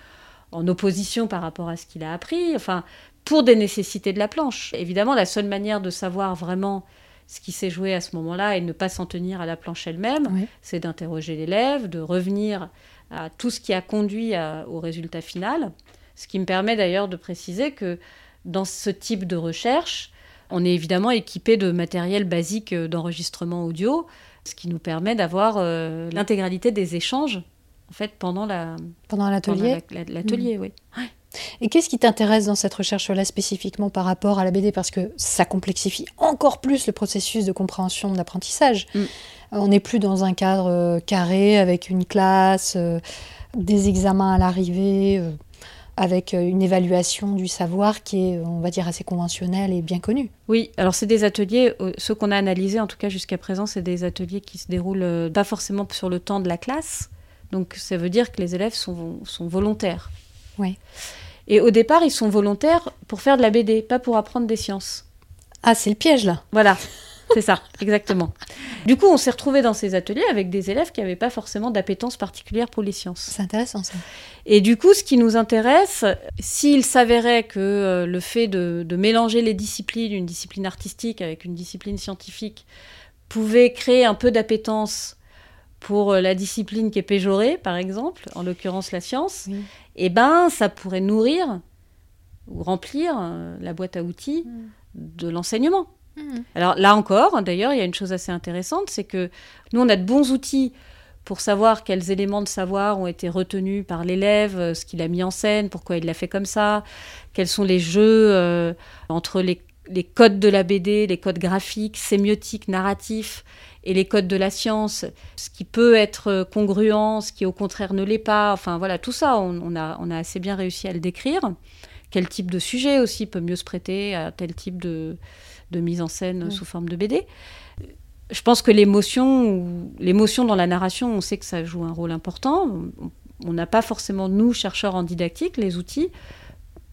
en opposition par rapport à ce qu'il a appris, enfin pour des nécessités de la planche. Évidemment, la seule manière de savoir vraiment ce qui s'est joué à ce moment-là et ne pas s'en tenir à la planche elle-même, Oui. c'est d'interroger l'élève, de revenir à tout ce qui a conduit à- au résultat final. Ce qui me permet d'ailleurs de préciser que dans ce type de recherche, on est évidemment équipé de matériel basique d'enregistrement audio, ce qui nous permet d'avoir euh, l'intégralité des échanges en fait pendant la pendant pendant l'atelier. la- la- l'atelier, oui. Et qu'est-ce qui t'intéresse dans cette recherche-là spécifiquement par rapport à la BD Parce que ça complexifie encore plus le processus de compréhension de l'apprentissage. Mm. On n'est plus dans un cadre euh, carré avec une classe, euh, des examens à l'arrivée, euh, avec euh, une évaluation du savoir qui est, on va dire, assez conventionnelle et bien connue. Oui, alors c'est des ateliers, euh, ceux qu'on a analysés en tout cas jusqu'à présent, c'est des ateliers qui se déroulent euh, pas forcément sur le temps de la classe. Donc ça veut dire que les élèves sont, sont volontaires. Oui. Et au départ, ils sont volontaires pour faire de la BD, pas pour apprendre des sciences. Ah, c'est le piège là Voilà, c'est ça, exactement. Du coup, on s'est retrouvé dans ces ateliers avec des élèves qui n'avaient pas forcément d'appétence particulière pour les sciences. C'est intéressant ça. Et du coup, ce qui nous intéresse, s'il s'avérait que euh, le fait de, de mélanger les disciplines, une discipline artistique avec une discipline scientifique, pouvait créer un peu d'appétence pour euh, la discipline qui est péjorée, par exemple, en l'occurrence la science, Oui. eh ben, ça pourrait nourrir ou remplir euh, la boîte à outils de l'enseignement. Mhm. Alors là encore, d'ailleurs, il y a une chose assez intéressante, c'est que nous, on a de bons outils pour savoir quels éléments de savoir ont été retenus par l'élève, euh, ce qu'il a mis en scène, pourquoi il l'a fait comme ça, quels sont les jeux euh, entre les, les codes de la BD, les codes graphiques, sémiotiques, narratifs, et les codes de la science, ce qui peut être euh, congruent, ce qui au contraire ne l'est pas. Enfin voilà, tout ça, on, on a, on a assez bien réussi à le décrire. Quel type de sujet aussi peut mieux se prêter à tel type de, de mise en scène sous forme de BD. Je pense que l'émotion, l'émotion dans la narration, on sait que ça joue un rôle important. On- On n'a pas forcément, nous, chercheurs en didactique, les outils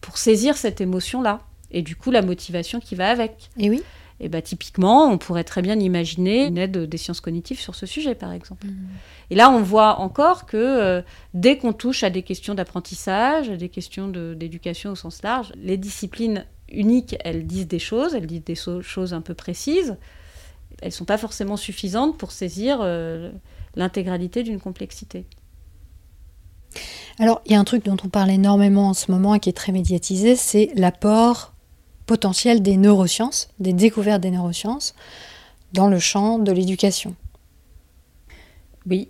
pour saisir cette émotion-là. Et du coup, la motivation qui va avec. Et oui. Et bah, typiquement, on pourrait très bien imaginer une aide des sciences cognitives sur ce sujet, par exemple. Et là, on voit encore que euh, dès qu'on touche à des questions d'apprentissage, à des questions de- d'éducation au sens large, les disciplines uniques, elles disent des choses, elles disent des so- choses un peu précises. Elles sont pas forcément suffisantes pour saisir euh, l'intégralité d'une complexité. Alors, il y a un truc dont on parle énormément en ce moment et qui est très médiatisé, c'est l'apport potentiel des neurosciences, des découvertes des neurosciences dans le champ de l'éducation. Oui,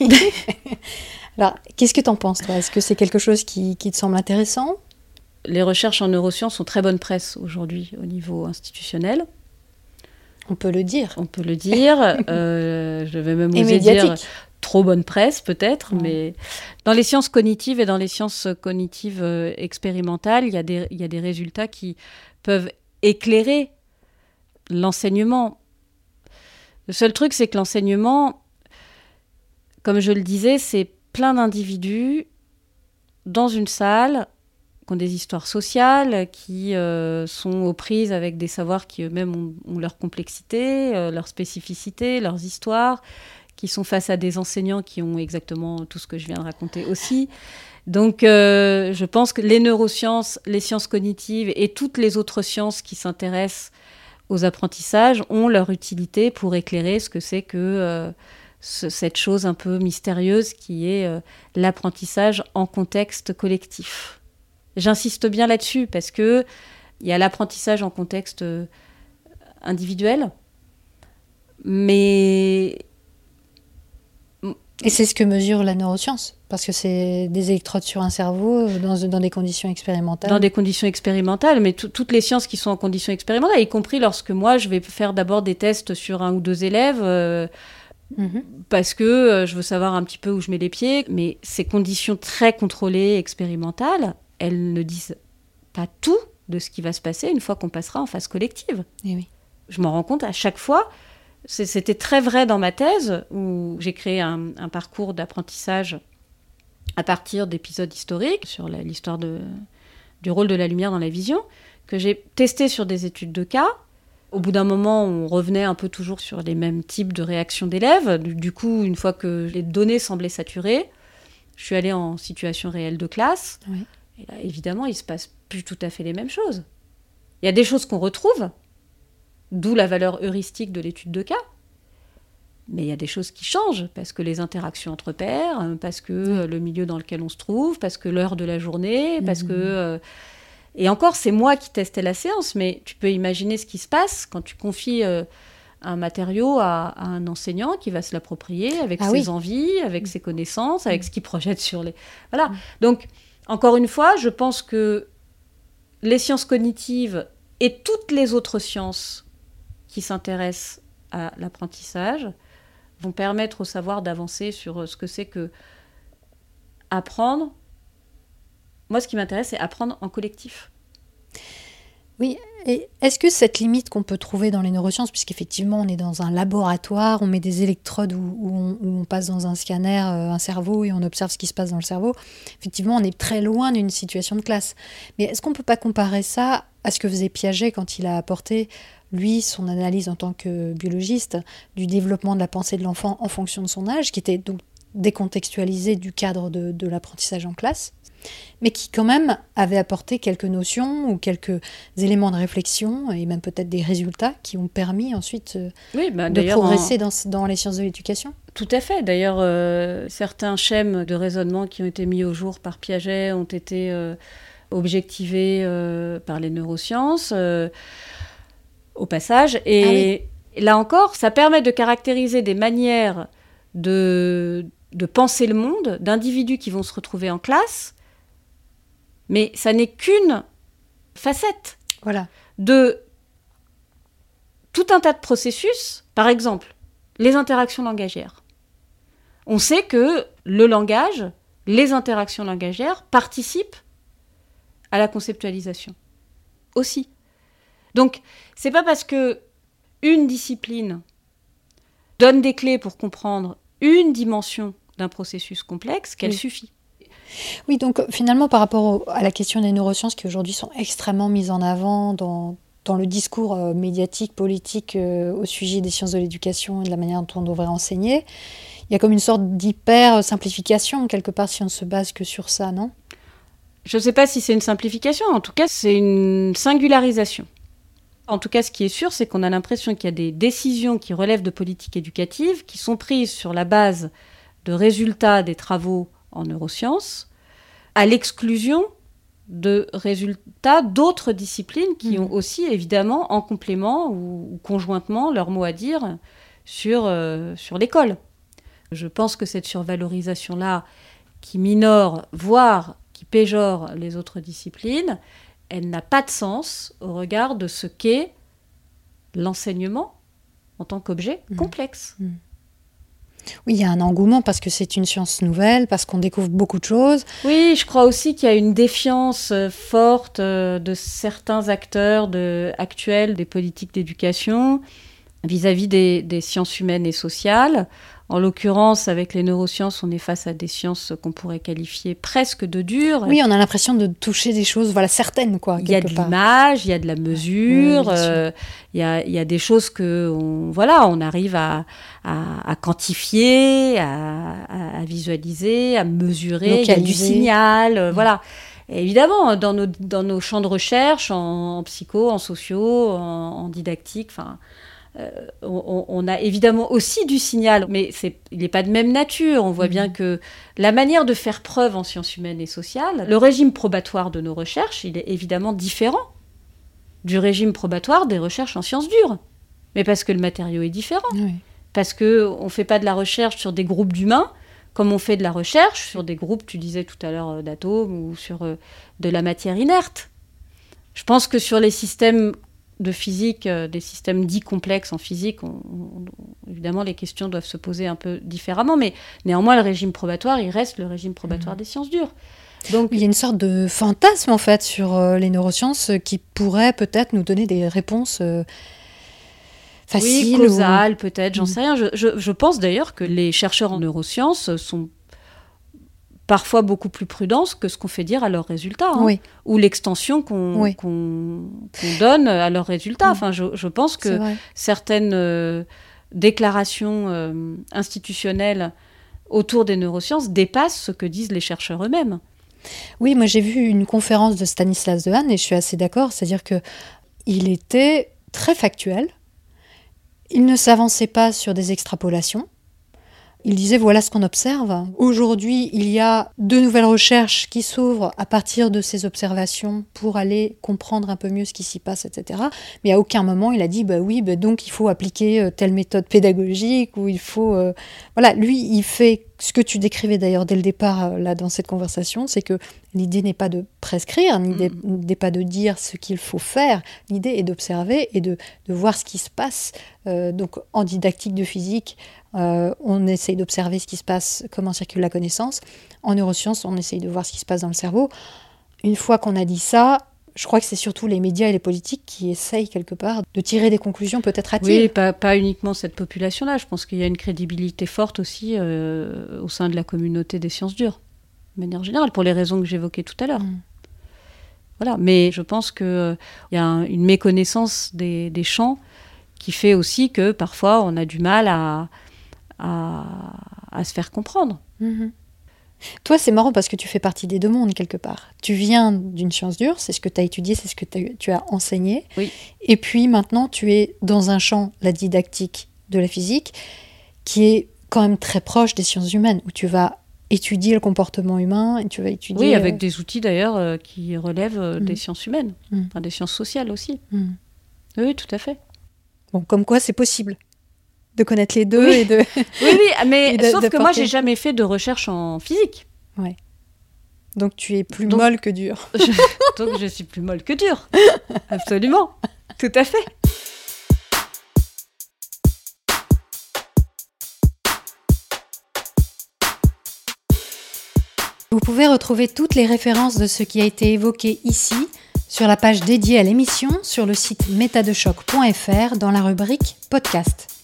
Alors, qu'est-ce que tu en penses, toi? Est-ce que c'est quelque chose qui, qui te semble intéressant? Les recherches en neurosciences sont très bonne presse aujourd'hui au niveau institutionnel, On peut le dire. on peut le dire. Euh, je vais même Et oser dire médiatique. Trop bonne presse peut-être, mais dans les sciences cognitives et dans les sciences cognitives euh, expérimentales, il y, a des, il y a des résultats qui peuvent éclairer l'enseignement. Le seul truc, c'est que l'enseignement, comme je le disais, c'est plein d'individus dans une salle qui ont des histoires sociales, qui euh, sont aux prises avec des savoirs qui eux-mêmes ont, ont leur complexité, euh, leur spécificité, leurs histoires, sont face à des enseignants qui ont exactement tout ce que je viens de raconter aussi. Donc, euh, je pense que les neurosciences, les sciences cognitives et toutes les autres sciences qui s'intéressent aux apprentissages ont leur utilité pour éclairer ce que c'est que euh, ce- cette chose un peu mystérieuse qui est euh, l'apprentissage en contexte collectif. J'insiste bien là-dessus parce que il y a l'apprentissage en contexte individuel, mais Et c'est ce que mesure la neuroscience, parce que c'est des électrodes sur un cerveau euh, dans, dans des conditions expérimentales. dans des conditions expérimentales, mais tout- toutes les sciences qui sont en conditions expérimentales, y compris lorsque moi je vais faire d'abord des tests sur un ou deux élèves. euh, Mhm. parce que euh, je veux savoir un petit peu où je mets les pieds. Mais ces conditions très contrôlées, expérimentales, elles ne disent pas tout de ce qui va se passer une fois qu'on passera en phase collective. Eh oui. Je m'en rends compte à chaque fois C'était très vrai dans ma thèse, où j'ai créé un, parcours d'apprentissage à partir d'épisodes historiques sur l'histoire du rôle de la lumière dans la vision, que j'ai testé sur des études de cas. Au bout d'un moment, on revenait un peu toujours sur les mêmes types de réactions d'élèves. Du coup, une fois que les données semblaient saturées, je suis allée en situation réelle de classe. Et là, évidemment, il se passe plus tout à fait les mêmes choses. Il y a des choses qu'on retrouve, d'où la valeur heuristique de l'étude de cas. Mais il y a des choses qui changent, parce que les interactions entre pairs, euh, parce que le milieu dans lequel on se trouve, parce que l'heure de la journée, parce que... Mhm. Euh, et encore, c'est moi qui testais la séance, mais tu peux imaginer ce qui se passe quand tu confies euh, un matériau à, un enseignant qui va se l'approprier avec ah ses envies, avec ses connaissances, avec mm. ce qu'il projette sur les... Voilà. Mm. Donc, encore une fois, je pense que les sciences cognitives et toutes les autres sciences qui s'intéressent à l'apprentissage vont permettre au savoir d'avancer sur ce que c'est que apprendre. Moi, ce qui m'intéresse, c'est apprendre en collectif. Oui, et est-ce que cette limite qu'on peut trouver dans les neurosciences, puisqu'effectivement on est dans un laboratoire, on met des électrodes où, on, passe dans un scanner euh, un cerveau et on observe ce qui se passe dans le cerveau, effectivement on est très loin d'une situation de classe. Mais est-ce qu'on ne peut pas comparer ça à ce que faisait Piaget quand il a apporté, lui, son analyse en tant que biologiste du développement de la pensée de l'enfant en fonction de son âge, qui était donc décontextualisé du cadre de l'apprentissage en classe mais qui quand même avait apporté quelques notions ou quelques éléments de réflexion et même peut-être des résultats qui ont permis ensuite euh, bah, de progresser dans, les sciences de l'éducation. Tout à fait. D'ailleurs, euh, certains schèmes de raisonnement qui ont été mis au jour par Piaget ont été euh, objectivés par les neurosciences au passage. Et ah là encore, ça permet de caractériser des manières de, de penser le monde, d'individus qui vont se retrouver en classe mais ça n'est qu'une facette voilà. de tout un tas de processus. Par exemple, les interactions langagières. On sait que le langage, les interactions langagières participent à la conceptualisation aussi. Donc, c'est pas parce que une discipline donne des clés pour comprendre une dimension d'un processus complexe qu'elle suffit. Oui, donc finalement, par rapport à la question des neurosciences qui aujourd'hui sont extrêmement mises en avant dans, dans le discours euh, médiatique, politique euh, au sujet des sciences de l'éducation et de la manière dont on devrait enseigner, il y a comme une sorte d'hyper simplification quelque part si on ne se base que sur ça, non? Je ne sais pas si c'est une simplification, en tout cas c'est une singularisation. En tout cas, ce qui est sûr, c'est qu'on a l'impression qu'il y a des décisions qui relèvent de politique éducative, qui sont prises sur la base de résultats des travaux en neurosciences, à l'exclusion de résultats d'autres disciplines qui mhm. ont aussi évidemment en complément ou, conjointement leur mot à dire sur, euh, sur l'école. Je pense que cette survalorisation-là, qui minore, voire qui péjore les autres disciplines, elle n'a pas de sens au regard de ce qu'est l'enseignement en tant qu'objet mhm. complexe. Mhm. Oui, il y a un engouement parce que c'est une science nouvelle, parce qu'on découvre beaucoup de choses. Oui, je crois aussi qu'il y a une défiance euh, forte euh, de certains acteurs de, actuels des politiques d'éducation vis-à-vis des, sciences humaines et sociales, en l'occurrence, avec les neurosciences, on est face à des sciences qu'on pourrait qualifier presque de dures. Oui, on a l'impression de toucher des choses, voilà, certaines, quoi. Il y a de l'image, il y a de la mesure, euh, il, y a, des choses que, on, voilà, on arrive à, quantifier, à, visualiser, à mesurer. Il y a du signal, euh, voilà. évidemment, dans nos, dans nos champs de recherche, en, psycho, en sociaux, en, en didactique, enfin euh, on, a évidemment aussi du signal, mais il n'est pas de même nature. On voit bien mhm. que la manière de faire preuve en sciences humaines et sociales, le régime probatoire de nos recherches, il est évidemment différent du régime probatoire des recherches en sciences dures. Mais parce que le matériau est différent. Parce qu'on ne fait pas de la recherche sur des groupes d'humains comme on fait de la recherche sur des groupes, tu disais tout à l'heure, euh, d'atomes ou sur euh, de la matière inerte. Je pense que sur les systèmes de physique, euh, des systèmes dits complexes en physique, évidemment, les questions doivent se poser un peu différemment, mais néanmoins, le régime probatoire, il reste le régime probatoire mmh. des sciences dures. Donc, il y a une sorte de fantasme, en fait, sur euh, les neurosciences qui pourrait peut-être nous donner des réponses. Euh, facile. Oui, causal, peut-être, j'en mm. sais rien. Je, pense d'ailleurs que les chercheurs en neurosciences sont parfois beaucoup plus prudents que ce qu'on fait dire à leurs résultats, hein. ou l'extension qu'on donne à leurs résultats. Enfin, je, pense que certaines euh, déclarations euh, institutionnelles autour des neurosciences dépassent ce que disent les chercheurs eux-mêmes. Oui, moi j'ai vu une conférence de Stanislas Dehaene et je suis assez d'accord, c'est-à-dire que il était très factuel. Il ne s'avançait pas sur des extrapolations. Il disait voilà ce qu'on observe. Aujourd'hui, il y a de nouvelles recherches qui s'ouvrent à partir de ces observations pour aller comprendre un peu mieux ce qui s'y passe, etc. Mais à aucun moment il a dit bah oui, bah donc il faut appliquer euh, telle méthode pédagogique ou il faut euh, voilà. Lui, il fait ce que tu décrivais d'ailleurs dès le départ euh, là dans cette conversation, c'est que l'idée n'est pas de prescrire, l'idée n'est pas de dire ce qu'il faut faire, l'idée est d'observer et de, voir ce qui se passe. donc en didactique de physique, euh, on essaye d'observer ce qui se passe, comment circule la connaissance. En neurosciences, on essaye de voir ce qui se passe dans le cerveau. Une fois qu'on a dit ça, je crois que c'est surtout les médias et les politiques qui essayent quelque part de tirer des conclusions peut-être hâtives. Oui, pas, pas, uniquement cette population-là. Je pense qu'il y a une crédibilité forte aussi euh, au sein de la communauté des sciences dures, de manière générale, pour les raisons que j'évoquais tout à l'heure. Mm. Voilà, mais je pense qu'il euh, y a une méconnaissance des, des champs qui fait aussi que parfois on a du mal à, à, se faire comprendre. Mhm. Toi, c'est marrant parce que tu fais partie des deux mondes quelque part. Tu viens d'une science dure, c'est ce que tu as étudié, c'est ce que tu as enseigné. Oui. Et puis maintenant, tu es dans un champ, la didactique de la physique, qui est quand même très proche des sciences humaines, où tu vas étudier le comportement humain et tu vas étudier. Oui, avec euh, des outils d'ailleurs euh, qui relèvent euh, des mhm. sciences humaines, mhm. des sciences sociales aussi. Oui, tout à fait. Bon, comme quoi c'est possible de connaître les deux et de. oui, oui, mais sauf que moi, j'ai jamais fait de recherche en physique. Ouais. Donc tu es plus molle que dure. Donc je suis plus molle que dure. Absolument. Tout à fait. Vous pouvez retrouver toutes les références de ce qui a été évoqué ici sur la page dédiée à l'émission sur le site métadechoc.fr dans la rubrique podcast.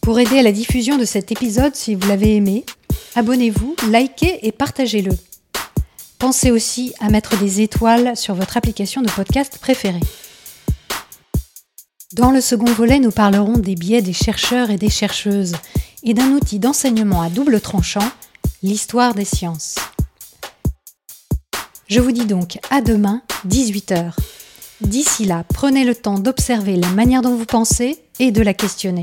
Pour aider à la diffusion de cet épisode si vous l'avez aimé, abonnez-vous, likez et partagez-le. Pensez aussi à mettre des étoiles sur votre application de podcast préférée. Dans le second volet, nous parlerons des biais des chercheurs et des chercheuses et d'un outil d'enseignement à double tranchant, l'histoire des sciences. Je vous dis donc à demain, 18h. D'ici là, prenez le temps d'observer la manière dont vous pensez et de la questionner.